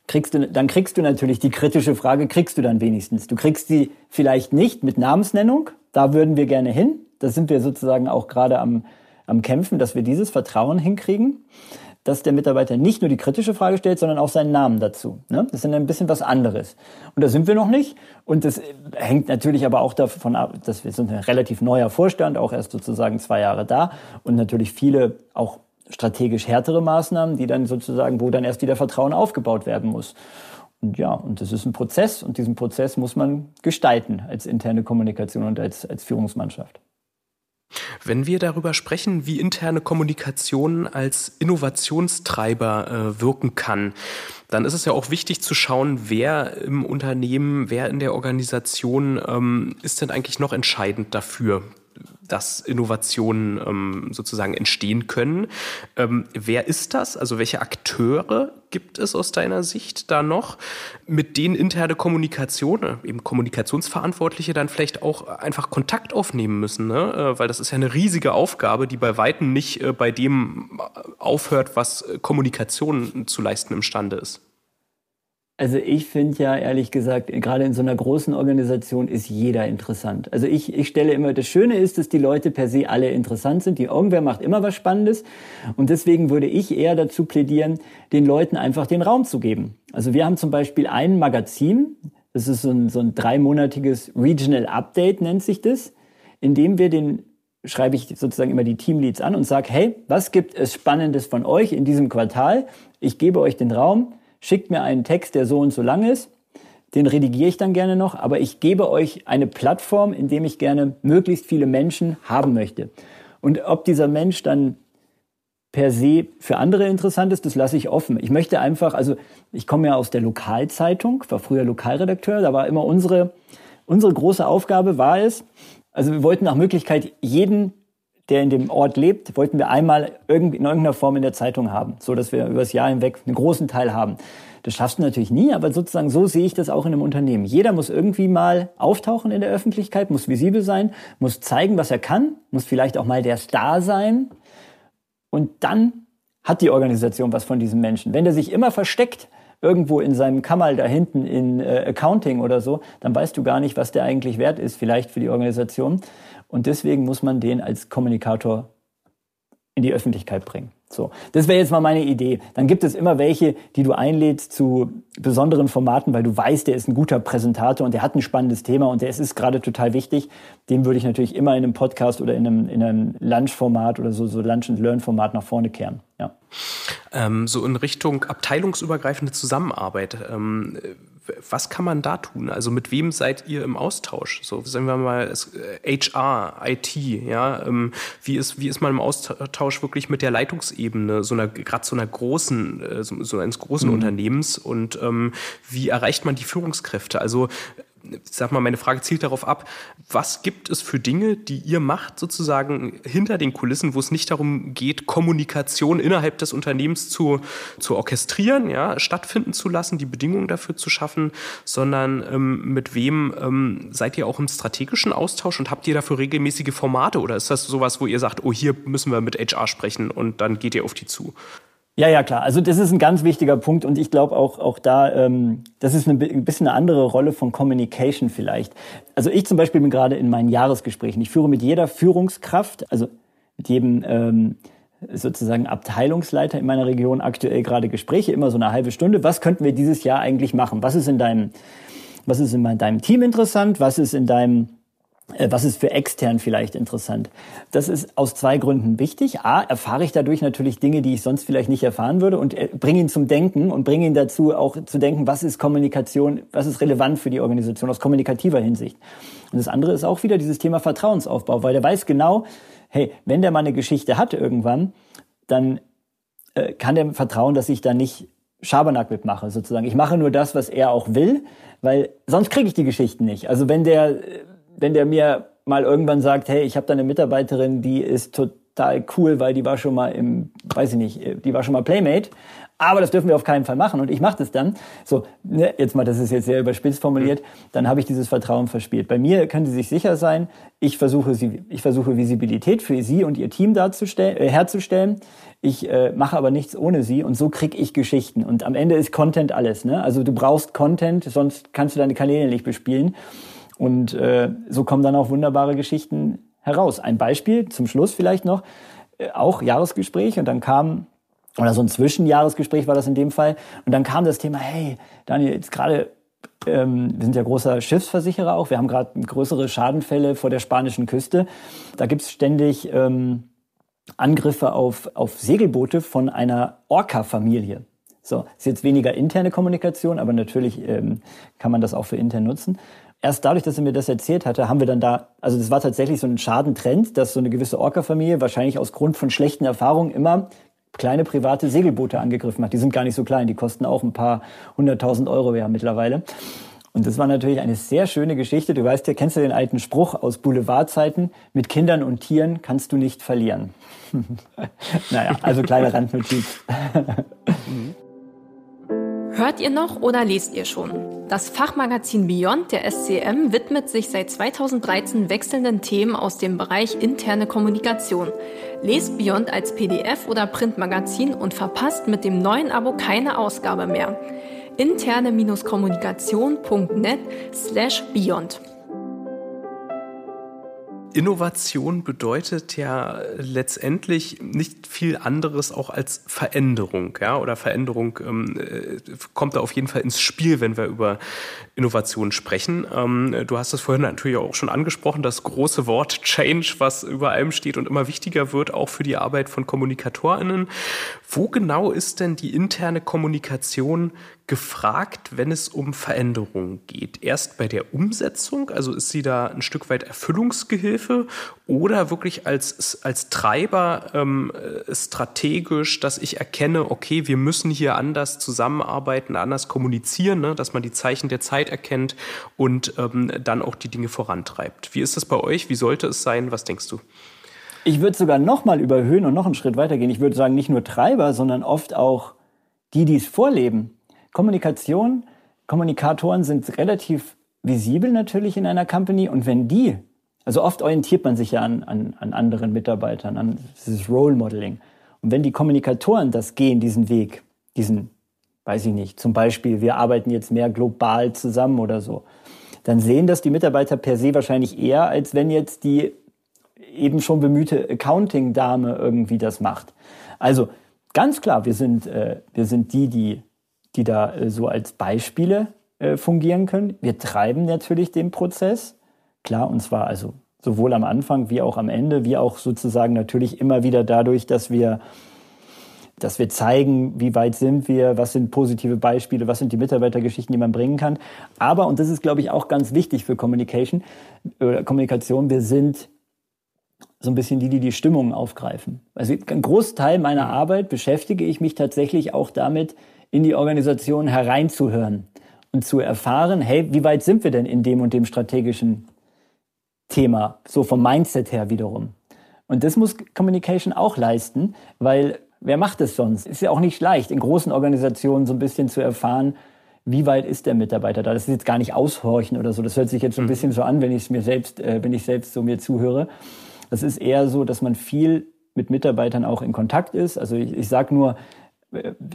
Kriegst du, dann kriegst du natürlich die kritische Frage, kriegst du dann wenigstens. Du kriegst sie vielleicht nicht mit Namensnennung, da würden wir gerne hin. Da sind wir sozusagen auch gerade am, am Kämpfen, dass wir dieses Vertrauen hinkriegen dass der Mitarbeiter nicht nur die kritische Frage stellt, sondern auch seinen Namen dazu. Ne? Das ist dann ein bisschen was anderes. Und da sind wir noch nicht. Und das hängt natürlich aber auch davon ab, dass wir sind ein relativ neuer Vorstand, auch erst sozusagen zwei Jahre da und natürlich viele auch strategisch härtere Maßnahmen, die dann sozusagen, wo dann erst wieder Vertrauen aufgebaut werden muss. Und ja, und das ist ein Prozess und diesen Prozess muss man gestalten als interne Kommunikation und als, als Führungsmannschaft. Wenn wir darüber sprechen, wie interne Kommunikation als Innovationstreiber äh, wirken kann, dann ist es ja auch wichtig zu schauen, wer im Unternehmen, wer in der Organisation ähm, ist denn eigentlich noch entscheidend dafür. Dass Innovationen ähm, sozusagen entstehen können. Ähm, wer ist das? Also welche Akteure gibt es aus deiner Sicht da noch, mit denen interne Kommunikation, äh, eben Kommunikationsverantwortliche dann vielleicht auch einfach Kontakt aufnehmen müssen? Ne? Äh, weil das ist ja eine riesige Aufgabe, die bei Weitem nicht äh, bei dem aufhört, was Kommunikation zu leisten imstande ist. Also ich finde ja ehrlich gesagt, gerade in so einer großen Organisation ist jeder interessant. Also ich, ich stelle immer, das Schöne ist, dass die Leute per se alle interessant sind. Die irgendwer macht immer was Spannendes. Und deswegen würde ich eher dazu plädieren, den Leuten einfach den Raum zu geben. Also wir haben zum Beispiel ein Magazin, das ist so ein, so ein dreimonatiges Regional Update, nennt sich das, in dem wir den schreibe ich sozusagen immer die Teamleads an und sage, hey, was gibt es Spannendes von euch in diesem Quartal? Ich gebe euch den Raum schickt mir einen Text, der so und so lang ist. Den redigiere ich dann gerne noch, aber ich gebe euch eine Plattform, in dem ich gerne möglichst viele Menschen haben möchte. Und ob dieser Mensch dann per se für andere interessant ist, das lasse ich offen. Ich möchte einfach, also ich komme ja aus der Lokalzeitung, war früher Lokalredakteur, da war immer unsere, unsere große Aufgabe war es, also wir wollten nach Möglichkeit jeden der in dem Ort lebt, wollten wir einmal in irgendeiner Form in der Zeitung haben, so dass wir über das Jahr hinweg einen großen Teil haben. Das schaffst du natürlich nie, aber sozusagen so sehe ich das auch in einem Unternehmen. Jeder muss irgendwie mal auftauchen in der Öffentlichkeit, muss visibel sein, muss zeigen, was er kann, muss vielleicht auch mal der Star sein. Und dann hat die Organisation was von diesem Menschen. Wenn der sich immer versteckt, irgendwo in seinem Kammerl da hinten in äh, Accounting oder so, dann weißt du gar nicht, was der eigentlich wert ist, vielleicht für die Organisation. Und deswegen muss man den als Kommunikator in die Öffentlichkeit bringen. So, das wäre jetzt mal meine Idee. Dann gibt es immer welche, die du einlädst zu besonderen Formaten, weil du weißt, der ist ein guter Präsentator und der hat ein spannendes Thema und der ist gerade total wichtig. Den würde ich natürlich immer in einem Podcast oder in einem, in einem Lunch-Format oder so, so Lunch-and-Learn-Format nach vorne kehren. Ja. Ähm, so in Richtung abteilungsübergreifende Zusammenarbeit. Ähm, was kann man da tun? Also mit wem seid ihr im Austausch? So, sagen wir mal, HR, äh, IT, ja, ähm, wie ist, wie ist man im Austausch wirklich mit der Leitungsebene, so einer, gerade so einer großen, äh, so, eines großen mhm. Unternehmens und ähm, wie erreicht man die Führungskräfte? Also sag mal, meine Frage zielt darauf ab, was gibt es für Dinge, die ihr macht, sozusagen hinter den Kulissen, wo es nicht darum geht, Kommunikation innerhalb des Unternehmens zu, zu orchestrieren, ja, stattfinden zu lassen, die Bedingungen dafür zu schaffen, sondern ähm, mit wem ähm, seid ihr auch im strategischen Austausch und habt ihr dafür regelmäßige Formate oder ist das sowas, wo ihr sagt, oh, hier müssen wir mit HR sprechen und dann geht ihr auf die zu? Ja, ja, klar. Also das ist ein ganz wichtiger Punkt und ich glaube auch, auch da, ähm, das ist eine, ein bisschen eine andere Rolle von Communication vielleicht. Also ich zum Beispiel bin gerade in meinen Jahresgesprächen. Ich führe mit jeder Führungskraft, also mit jedem ähm, sozusagen Abteilungsleiter in meiner Region aktuell gerade Gespräche, immer so eine halbe Stunde. Was könnten wir dieses Jahr eigentlich machen? Was ist in deinem, was ist in deinem Team interessant? Was ist in deinem was ist für extern vielleicht interessant? Das ist aus zwei Gründen wichtig. A, erfahre ich dadurch natürlich Dinge, die ich sonst vielleicht nicht erfahren würde und äh, bringe ihn zum Denken und bringe ihn dazu, auch zu denken, was ist Kommunikation, was ist relevant für die Organisation aus kommunikativer Hinsicht. Und das andere ist auch wieder dieses Thema Vertrauensaufbau, weil der weiß genau, hey, wenn der mal eine Geschichte hat irgendwann, dann äh, kann der vertrauen, dass ich da nicht Schabernack mitmache, sozusagen. Ich mache nur das, was er auch will, weil sonst kriege ich die Geschichten nicht. Also wenn der äh, wenn der mir mal irgendwann sagt, hey, ich habe da eine Mitarbeiterin, die ist total cool, weil die war schon mal im, weiß ich nicht, die war schon mal Playmate, aber das dürfen wir auf keinen Fall machen und ich mache das dann. So, ne, jetzt mal, das ist jetzt sehr überspitzt formuliert, dann habe ich dieses Vertrauen verspielt. Bei mir können Sie sich sicher sein, ich versuche, sie, ich versuche Visibilität für Sie und Ihr Team darzustellen, äh, herzustellen. Ich äh, mache aber nichts ohne Sie und so krieg ich Geschichten. Und am Ende ist Content alles. Ne? Also du brauchst Content, sonst kannst du deine Kanäle nicht bespielen. Und äh, so kommen dann auch wunderbare Geschichten heraus. Ein Beispiel zum Schluss vielleicht noch, äh, auch Jahresgespräch und dann kam, oder so ein Zwischenjahresgespräch war das in dem Fall, und dann kam das Thema, hey, Daniel, jetzt gerade ähm, wir sind ja großer Schiffsversicherer auch. Wir haben gerade größere Schadenfälle vor der spanischen Küste. Da gibt's ständig ähm, Angriffe auf, auf Segelboote von einer Orca-Familie. So, ist jetzt weniger interne Kommunikation, aber natürlich ähm, kann man das auch für intern nutzen erst dadurch, dass er mir das erzählt hatte, haben wir dann da, also das war tatsächlich so ein Schadentrend, dass so eine gewisse Orca-Familie wahrscheinlich aus Grund von schlechten Erfahrungen immer kleine private Segelboote angegriffen hat. Die sind gar nicht so klein, die kosten auch ein paar hunderttausend Euro ja mittlerweile. Und das war natürlich eine sehr schöne Geschichte. Du weißt ja, kennst du den alten Spruch aus Boulevardzeiten? Mit Kindern und Tieren kannst du nicht verlieren. naja, also kleine Randnotiz. Hört ihr noch oder lest ihr schon? Das Fachmagazin Beyond der SCM widmet sich seit 2013 wechselnden Themen aus dem Bereich interne Kommunikation. Lest Beyond als PDF oder Printmagazin und verpasst mit dem neuen Abo keine Ausgabe mehr. interne-kommunikation.net slash beyond. Innovation bedeutet ja letztendlich nicht viel anderes auch als Veränderung, ja, oder Veränderung ähm, äh, kommt da auf jeden Fall ins Spiel, wenn wir über Innovation sprechen. Ähm, du hast es vorhin natürlich auch schon angesprochen, das große Wort Change, was über allem steht und immer wichtiger wird, auch für die Arbeit von KommunikatorInnen. Wo genau ist denn die interne Kommunikation gefragt, wenn es um Veränderungen geht? Erst bei der Umsetzung, also ist sie da ein Stück weit Erfüllungsgehilfe oder wirklich als, als Treiber ähm, äh, strategisch, dass ich erkenne, okay, wir müssen hier anders zusammenarbeiten, anders kommunizieren, ne? dass man die Zeichen der Zeit erkennt und ähm, dann auch die Dinge vorantreibt. Wie ist das bei euch? Wie sollte es sein? Was denkst du? Ich würde sogar noch mal überhöhen und noch einen Schritt weitergehen. Ich würde sagen, nicht nur Treiber, sondern oft auch die, die es vorleben. Kommunikation, Kommunikatoren sind relativ visibel natürlich in einer Company und wenn die, also oft orientiert man sich ja an, an, an anderen Mitarbeitern, an dieses Role Modeling. Und wenn die Kommunikatoren das gehen, diesen Weg, diesen, weiß ich nicht, zum Beispiel, wir arbeiten jetzt mehr global zusammen oder so, dann sehen das die Mitarbeiter per se wahrscheinlich eher, als wenn jetzt die eben schon bemühte Accounting-Dame irgendwie das macht. Also ganz klar, wir sind, äh, wir sind die, die die da äh, so als Beispiele äh, fungieren können. Wir treiben natürlich den Prozess, klar, und zwar also sowohl am Anfang wie auch am Ende, wie auch sozusagen natürlich immer wieder dadurch, dass wir dass wir zeigen, wie weit sind wir, was sind positive Beispiele, was sind die Mitarbeitergeschichten, die man bringen kann. Aber, und das ist, glaube ich, auch ganz wichtig für Communication oder Kommunikation, wir sind so ein bisschen die, die die Stimmung aufgreifen. Also ein Großteil meiner Arbeit beschäftige ich mich tatsächlich auch damit, in die Organisation hereinzuhören und zu erfahren, hey, wie weit sind wir denn in dem und dem strategischen Thema, so vom Mindset her wiederum. Und das muss Communication auch leisten, weil wer macht es sonst? Ist ja auch nicht leicht, in großen Organisationen so ein bisschen zu erfahren, wie weit ist der Mitarbeiter da? Das ist jetzt gar nicht aushorchen oder so. Das hört sich jetzt so ein mhm. bisschen so an, wenn ich es mir selbst, äh, wenn ich selbst so mir zuhöre. Das ist eher so, dass man viel mit Mitarbeitern auch in Kontakt ist. Also ich, ich sage nur,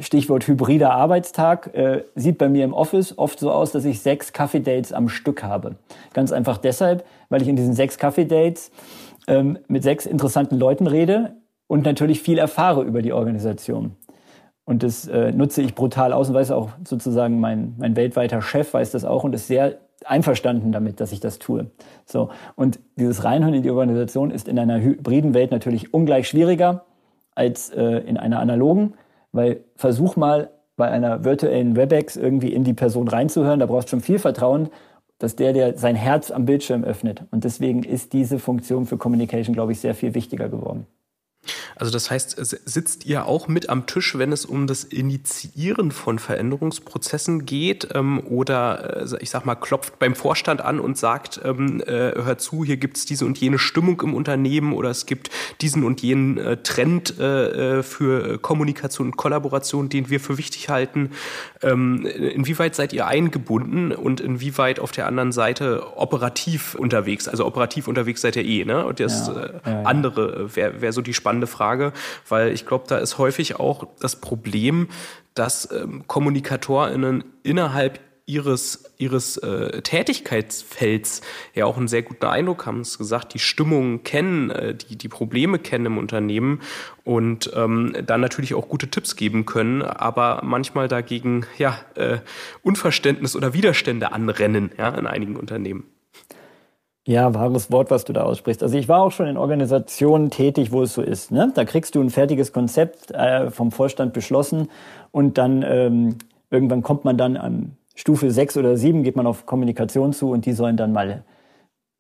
Stichwort hybrider Arbeitstag, äh, sieht bei mir im Office oft so aus, dass ich sechs Kaffee-Dates am Stück habe. Ganz einfach deshalb, weil ich in diesen sechs Kaffee-Dates ähm, mit sechs interessanten Leuten rede und natürlich viel erfahre über die Organisation. Und das äh, nutze ich brutal aus und weiß auch sozusagen mein, mein weltweiter Chef weiß das auch und ist sehr einverstanden damit, dass ich das tue. So. Und dieses Reinhören in die Organisation ist in einer hybriden Welt natürlich ungleich schwieriger als äh, in einer analogen. Weil versuch mal bei einer virtuellen WebEx irgendwie in die Person reinzuhören, da brauchst du schon viel Vertrauen, dass der, der sein Herz am Bildschirm öffnet. Und deswegen ist diese Funktion für Communication, glaube ich, sehr viel wichtiger geworden. Also das heißt, sitzt ihr auch mit am Tisch, wenn es um das Initiieren von Veränderungsprozessen geht ähm, oder äh, ich sag mal, klopft beim Vorstand an und sagt, ähm, äh, hört zu, hier gibt es diese und jene Stimmung im Unternehmen oder es gibt diesen und jenen äh, Trend äh, äh für Kommunikation und Kollaboration, den wir für wichtig halten. Ähm, inwieweit seid ihr eingebunden und inwieweit auf der anderen Seite operativ unterwegs? Also operativ unterwegs seid ihr eh, ne? Und das ja, äh, ja, ja. andere wäre wär so die spannende Frage, weil ich glaube, da ist häufig auch das Problem, dass ähm, KommunikatorInnen innerhalb ihres, ihres äh, Tätigkeitsfelds ja auch einen sehr guten Eindruck haben. Es gesagt, die Stimmung kennen, äh, die, die Probleme kennen im Unternehmen und ähm, dann natürlich auch gute Tipps geben können, aber manchmal dagegen ja, äh, Unverständnis oder Widerstände anrennen ja, in einigen Unternehmen. Ja, wahres Wort, was du da aussprichst. Also ich war auch schon in Organisationen tätig, wo es so ist. Ne? Da kriegst du ein fertiges Konzept äh, vom Vorstand beschlossen und dann ähm, irgendwann kommt man dann an Stufe 6 oder 7, geht man auf Kommunikation zu und die sollen dann mal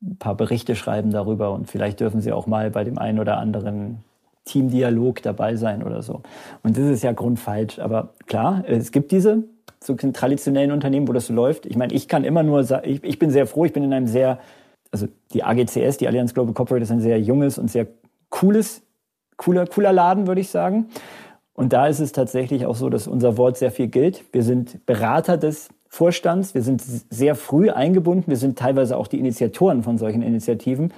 ein paar Berichte schreiben darüber und vielleicht dürfen sie auch mal bei dem einen oder anderen Teamdialog dabei sein oder so. Und das ist ja grundfalsch. Aber klar, es gibt diese so traditionellen Unternehmen, wo das so läuft. Ich meine, ich kann immer nur sagen, ich, ich bin sehr froh, ich bin in einem sehr, also die AGCS, die Allianz Global Corporate, ist ein sehr junges und sehr cooles, cooler, cooler Laden, würde ich sagen. Und da ist es tatsächlich auch so, dass unser Wort sehr viel gilt. Wir sind Berater des Vorstands, wir sind sehr früh eingebunden, wir sind teilweise auch die Initiatoren von solchen Initiativen.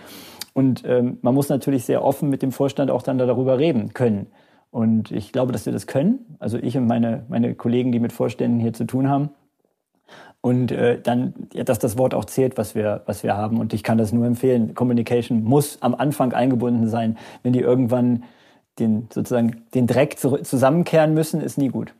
Und ähm, man muss natürlich sehr offen mit dem Vorstand auch dann darüber reden können. Und ich glaube, dass wir das können. Also ich und meine, meine Kollegen, die mit Vorständen hier zu tun haben. Und äh, dann, ja, dass das Wort auch zählt, was wir, was wir haben. Und ich kann das nur empfehlen. Communication muss am Anfang eingebunden sein. Wenn die irgendwann den, sozusagen den Dreck zusammenkehren müssen, ist nie gut.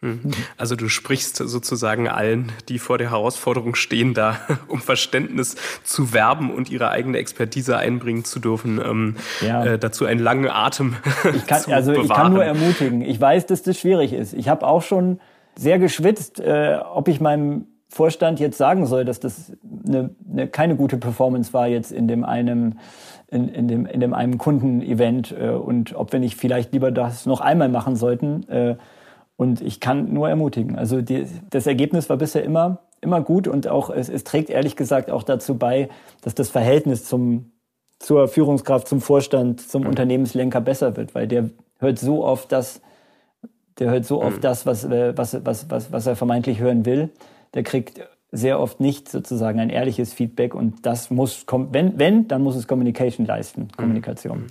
Hm. Also du sprichst sozusagen allen, die vor der Herausforderung stehen, da um Verständnis zu werben und ihre eigene Expertise einbringen zu dürfen, ähm, ja. äh, dazu einen langen Atem ich kann, zu Also bewahren. ich kann nur ermutigen. Ich weiß, dass das schwierig ist. Ich habe auch schon sehr geschwitzt, äh, ob ich meinem Vorstand jetzt sagen soll, dass das eine, eine, keine gute Performance war jetzt in dem einem in, in dem in dem einem Kundenevent äh, und ob wir nicht vielleicht lieber das noch einmal machen sollten. Äh, und ich kann nur ermutigen. Also die, das Ergebnis war bisher immer, immer gut und auch es, es trägt ehrlich gesagt auch dazu bei, dass das Verhältnis zum, zur Führungskraft, zum Vorstand, zum mhm. Unternehmenslenker besser wird, weil der hört so oft das, der hört so oft mhm. das, was, äh, was, was, was, was er vermeintlich hören will. Der kriegt sehr oft nicht sozusagen ein ehrliches Feedback und das muss, wenn, wenn, dann muss es Communication leisten, mhm. Kommunikation. Mhm.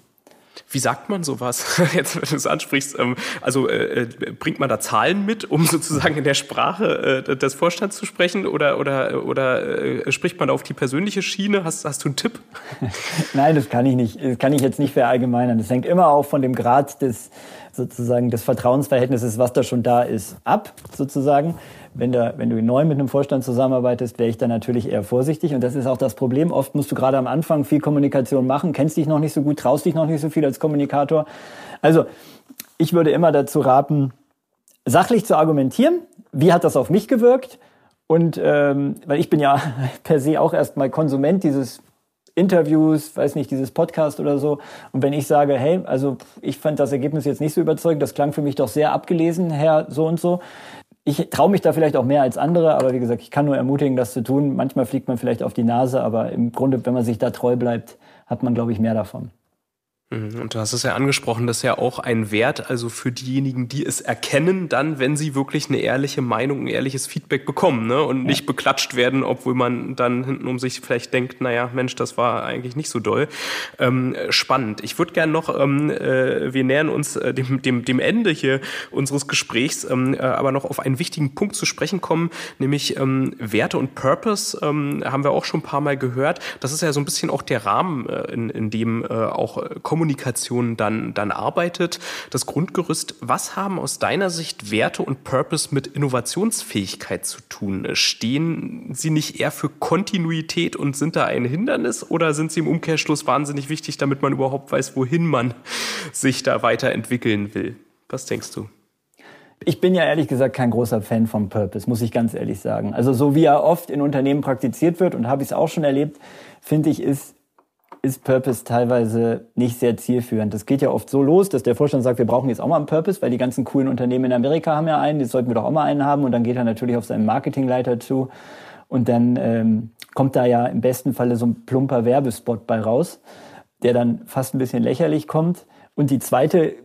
Wie sagt man sowas, jetzt wenn du es ansprichst? Ähm, also äh, äh, bringt man da Zahlen mit, um sozusagen in der Sprache äh, des Vorstands zu sprechen oder, oder, oder äh, spricht man auf die persönliche Schiene? Hast, hast du einen Tipp? Nein, das kann ich nicht. Das kann ich jetzt nicht verallgemeinern. Das hängt immer auch von dem Grad des sozusagen des Vertrauensverhältnisses, was da schon da ist, ab sozusagen wenn, da, wenn du neu mit einem Vorstand zusammenarbeitest, wäre ich da natürlich eher vorsichtig. Und das ist auch das Problem. Oft musst du gerade am Anfang viel Kommunikation machen, kennst dich noch nicht so gut, traust dich noch nicht so viel als Kommunikator. Also ich würde immer dazu raten, sachlich zu argumentieren. Wie hat das auf mich gewirkt? Und ähm, weil ich bin ja per se auch erstmal Konsument dieses Interviews, weiß nicht, dieses Podcast oder so. Und wenn ich sage, hey, also ich fand das Ergebnis jetzt nicht so überzeugend, das klang für mich doch sehr abgelesen, Herr so und so, ich traue mich da vielleicht auch mehr als andere, aber wie gesagt, ich kann nur ermutigen, das zu tun. Manchmal fliegt man vielleicht auf die Nase, aber im Grunde, wenn man sich da treu bleibt, hat man, glaube ich, mehr davon. Mhm. Und du hast es ja angesprochen, das ist ja auch ein Wert, also für diejenigen, die es erkennen, dann, wenn sie wirklich eine ehrliche Meinung, ein ehrliches Feedback bekommen, ne? Und nicht beklatscht werden, obwohl man dann hinten um sich vielleicht denkt, naja, Mensch, das war eigentlich nicht so doll. Ähm, spannend. Ich würde gerne noch, ähm, äh, wir nähern uns äh, dem, dem, dem Ende hier unseres Gesprächs, ähm, äh, aber noch auf einen wichtigen Punkt zu sprechen kommen, nämlich ähm, Werte und Purpose, ähm, haben wir auch schon ein paar Mal gehört. Das ist ja so ein bisschen auch der Rahmen, äh, in, in dem äh, auch äh, Kommunikation dann, dann arbeitet. Das Grundgerüst, was haben aus deiner Sicht Werte und Purpose mit Innovationsfähigkeit zu tun? Stehen sie nicht eher für Kontinuität und sind da ein Hindernis oder sind sie im Umkehrschluss wahnsinnig wichtig, damit man überhaupt weiß, wohin man sich da weiterentwickeln will? Was denkst du? Ich bin ja ehrlich gesagt kein großer Fan vom Purpose, muss ich ganz ehrlich sagen. Also so wie er oft in Unternehmen praktiziert wird und habe ich es auch schon erlebt, finde ich, ist ist Purpose teilweise nicht sehr zielführend. Das geht ja oft so los, dass der Vorstand sagt, wir brauchen jetzt auch mal einen Purpose, weil die ganzen coolen Unternehmen in Amerika haben ja einen, jetzt sollten wir doch auch mal einen haben. Und dann geht er natürlich auf seinen Marketingleiter zu. Und dann ähm, kommt da ja im besten Falle so ein plumper Werbespot bei raus, der dann fast ein bisschen lächerlich kommt. Und die zweite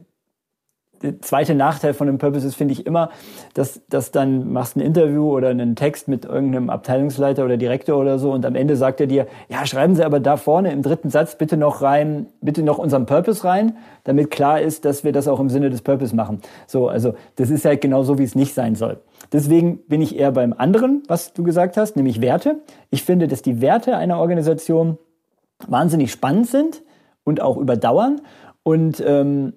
der zweite Nachteil von einem Purpose ist, finde ich immer, dass, dass dann machst ein Interview oder einen Text mit irgendeinem Abteilungsleiter oder Direktor oder so und am Ende sagt er dir, ja, schreiben Sie aber da vorne im dritten Satz bitte noch rein, bitte noch unseren Purpose rein, damit klar ist, dass wir das auch im Sinne des Purpose machen. So, also das ist halt genau so, wie es nicht sein soll. Deswegen bin ich eher beim anderen, was du gesagt hast, nämlich Werte. Ich finde, dass die Werte einer Organisation wahnsinnig spannend sind und auch überdauern und ähm,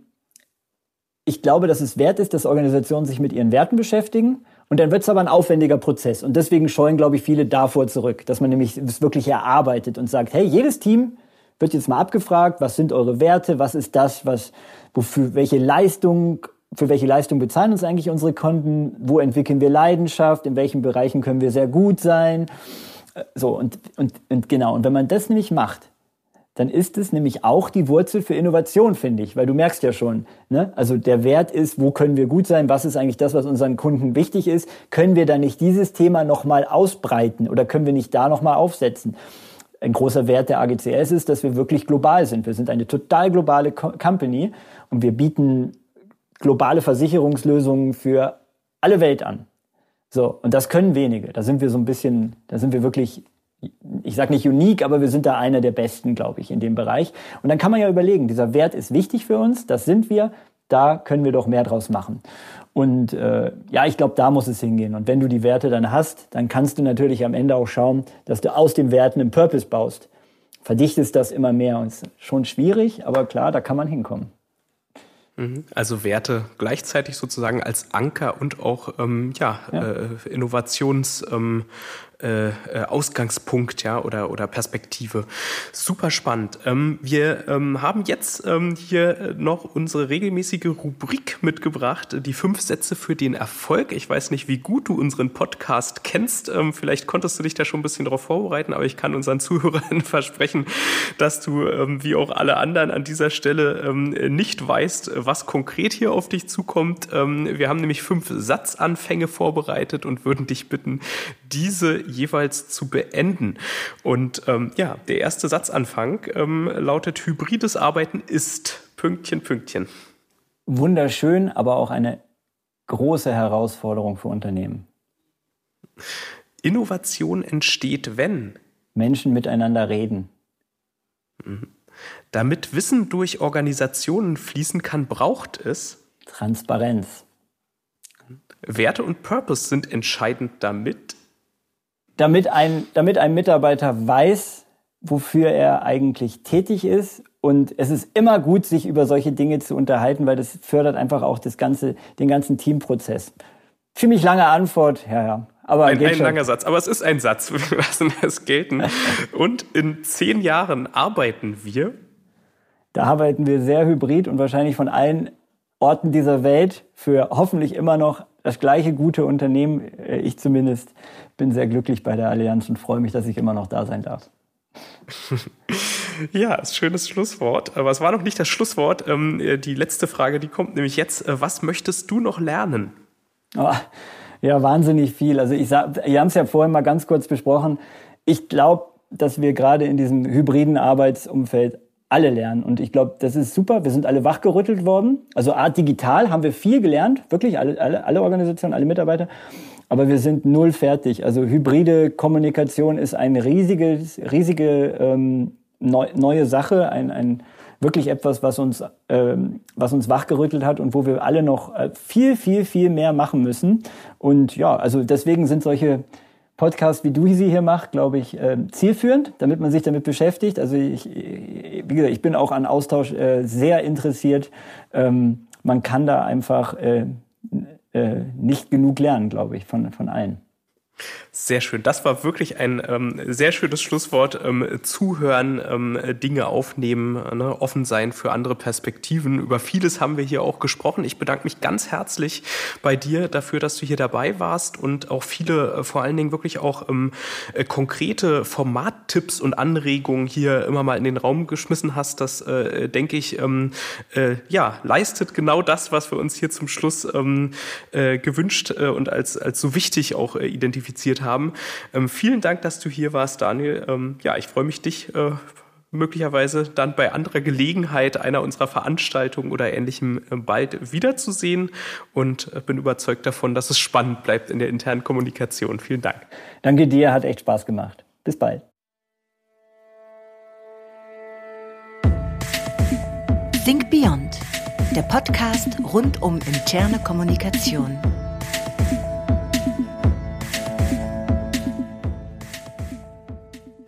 ich glaube, dass es wert ist, dass Organisationen sich mit ihren Werten beschäftigen. Und dann wird es aber ein aufwendiger Prozess. Und deswegen scheuen, glaube ich, viele davor zurück, dass man nämlich es wirklich erarbeitet und sagt, hey, jedes Team wird jetzt mal abgefragt, was sind eure Werte, was ist das, was, wofür, welche Leistung, für welche Leistung bezahlen uns eigentlich unsere Kunden, wo entwickeln wir Leidenschaft, in welchen Bereichen können wir sehr gut sein. Äh, so, und, und, und genau. Und wenn man das nämlich macht, dann ist es nämlich auch die Wurzel für Innovation, finde ich, weil du merkst ja schon, ne? also der Wert ist, wo können wir gut sein, was ist eigentlich das, was unseren Kunden wichtig ist, können wir da nicht dieses Thema nochmal ausbreiten oder können wir nicht da nochmal aufsetzen? Ein großer Wert der AGCS ist, dass wir wirklich global sind. Wir sind eine total globale Company und wir bieten globale Versicherungslösungen für alle Welt an. So, und das können wenige. Da sind wir so ein bisschen, da sind wir wirklich ich sage nicht unique, aber wir sind da einer der Besten, glaube ich, in dem Bereich. Und dann kann man ja überlegen, dieser Wert ist wichtig für uns, das sind wir, da können wir doch mehr draus machen. Und äh, ja, ich glaube, da muss es hingehen. Und wenn du die Werte dann hast, dann kannst du natürlich am Ende auch schauen, dass du aus den Werten einen Purpose baust. Verdichtest das immer mehr und ist schon schwierig, aber klar, da kann man hinkommen. Mhm. Also Werte gleichzeitig sozusagen als Anker und auch ähm, ja, ja. Äh, Innovations ähm, äh, äh, Ausgangspunkt ja oder oder Perspektive. Super spannend. Ähm, wir ähm, haben jetzt ähm, hier noch unsere regelmäßige Rubrik mitgebracht, die fünf Sätze für den Erfolg. Ich weiß nicht, wie gut du unseren Podcast kennst. Ähm, vielleicht konntest du dich da schon ein bisschen darauf vorbereiten, aber ich kann unseren Zuhörern versprechen, dass du ähm, wie auch alle anderen an dieser Stelle ähm, nicht weißt, was konkret hier auf dich zukommt. wir haben nämlich fünf Satzanfänge vorbereitet und würden dich bitten, diese jeweils zu beenden. Und ähm, ja, der erste Satzanfang ähm, lautet: Hybrides Arbeiten ist Pünktchen, Pünktchen. Wunderschön, aber auch eine große Herausforderung für Unternehmen. Innovation entsteht, wenn Menschen miteinander reden. Mhm. Damit Wissen durch Organisationen fließen kann, braucht es Transparenz. Werte und Purpose sind entscheidend damit damit ein, damit ein Mitarbeiter weiß, wofür er eigentlich tätig ist. Und es ist immer gut, sich über solche Dinge zu unterhalten, weil das fördert einfach auch das ganze, den ganzen Teamprozess. Ziemlich lange Antwort, ja, ja. Aber ein, ein langer Satz, aber es ist ein Satz, wir lassen es gelten. Und in zehn Jahren arbeiten wir. Da arbeiten wir sehr hybrid und wahrscheinlich von allen Orten dieser Welt für hoffentlich immer noch das gleiche gute Unternehmen. Äh, ich zumindest bin sehr glücklich bei der Allianz und freue mich, dass ich immer noch da sein darf. Ja, ist ein schönes Schlusswort. Aber es war noch nicht das Schlusswort. Ähm, äh, die letzte Frage, die kommt nämlich jetzt. Äh, was möchtest du noch lernen? Oh, ja, wahnsinnig viel. Also ich sag, wir haben es ja vorhin mal ganz kurz besprochen. Ich glaube, dass wir gerade in diesem hybriden Arbeitsumfeld alle lernen. Und ich glaube, das ist super. Wir sind alle wachgerüttelt worden. Also Art digital haben wir viel gelernt, wirklich alle, alle, alle Organisationen, alle Mitarbeiter. Aber wir sind null fertig. Also hybride Kommunikation ist eine riesige, riesige ähm, neu, neue Sache, ein, ein wirklich etwas, was uns, ähm, was uns wachgerüttelt hat und wo wir alle noch äh, viel, viel, viel mehr machen müssen. Und ja, also deswegen sind solche Podcast, wie du sie hier machst, glaube ich, äh, zielführend, damit man sich damit beschäftigt. Also ich, wie gesagt, ich bin auch an Austausch äh, sehr interessiert. Ähm, man kann da einfach äh, äh, nicht genug lernen, glaube ich, von, von allen. Sehr schön. Das war wirklich ein ähm, sehr schönes Schlusswort. Ähm, zuhören, ähm, Dinge aufnehmen, ne, offen sein für andere Perspektiven. Über vieles haben wir hier auch gesprochen. Ich bedanke mich ganz herzlich bei dir dafür, dass du hier dabei warst und auch viele, äh, vor allen Dingen wirklich auch ähm, äh, konkrete Formattipps und Anregungen hier immer mal in den Raum geschmissen hast. Das, äh, denke ich, ähm, äh, ja, leistet genau das, was wir uns hier zum Schluss ähm, äh, gewünscht äh, und als, als so wichtig auch identifiziert haben haben. Ähm, vielen Dank, dass du hier warst, Daniel. Ähm, ja, ich freue mich, dich äh, möglicherweise dann bei anderer Gelegenheit einer unserer Veranstaltungen oder ähnlichem äh, bald wiederzusehen und äh, bin überzeugt davon, dass es spannend bleibt in der internen Kommunikation. Vielen Dank. Danke dir, hat echt Spaß gemacht. Bis bald. Think Beyond, der Podcast rund um interne Kommunikation.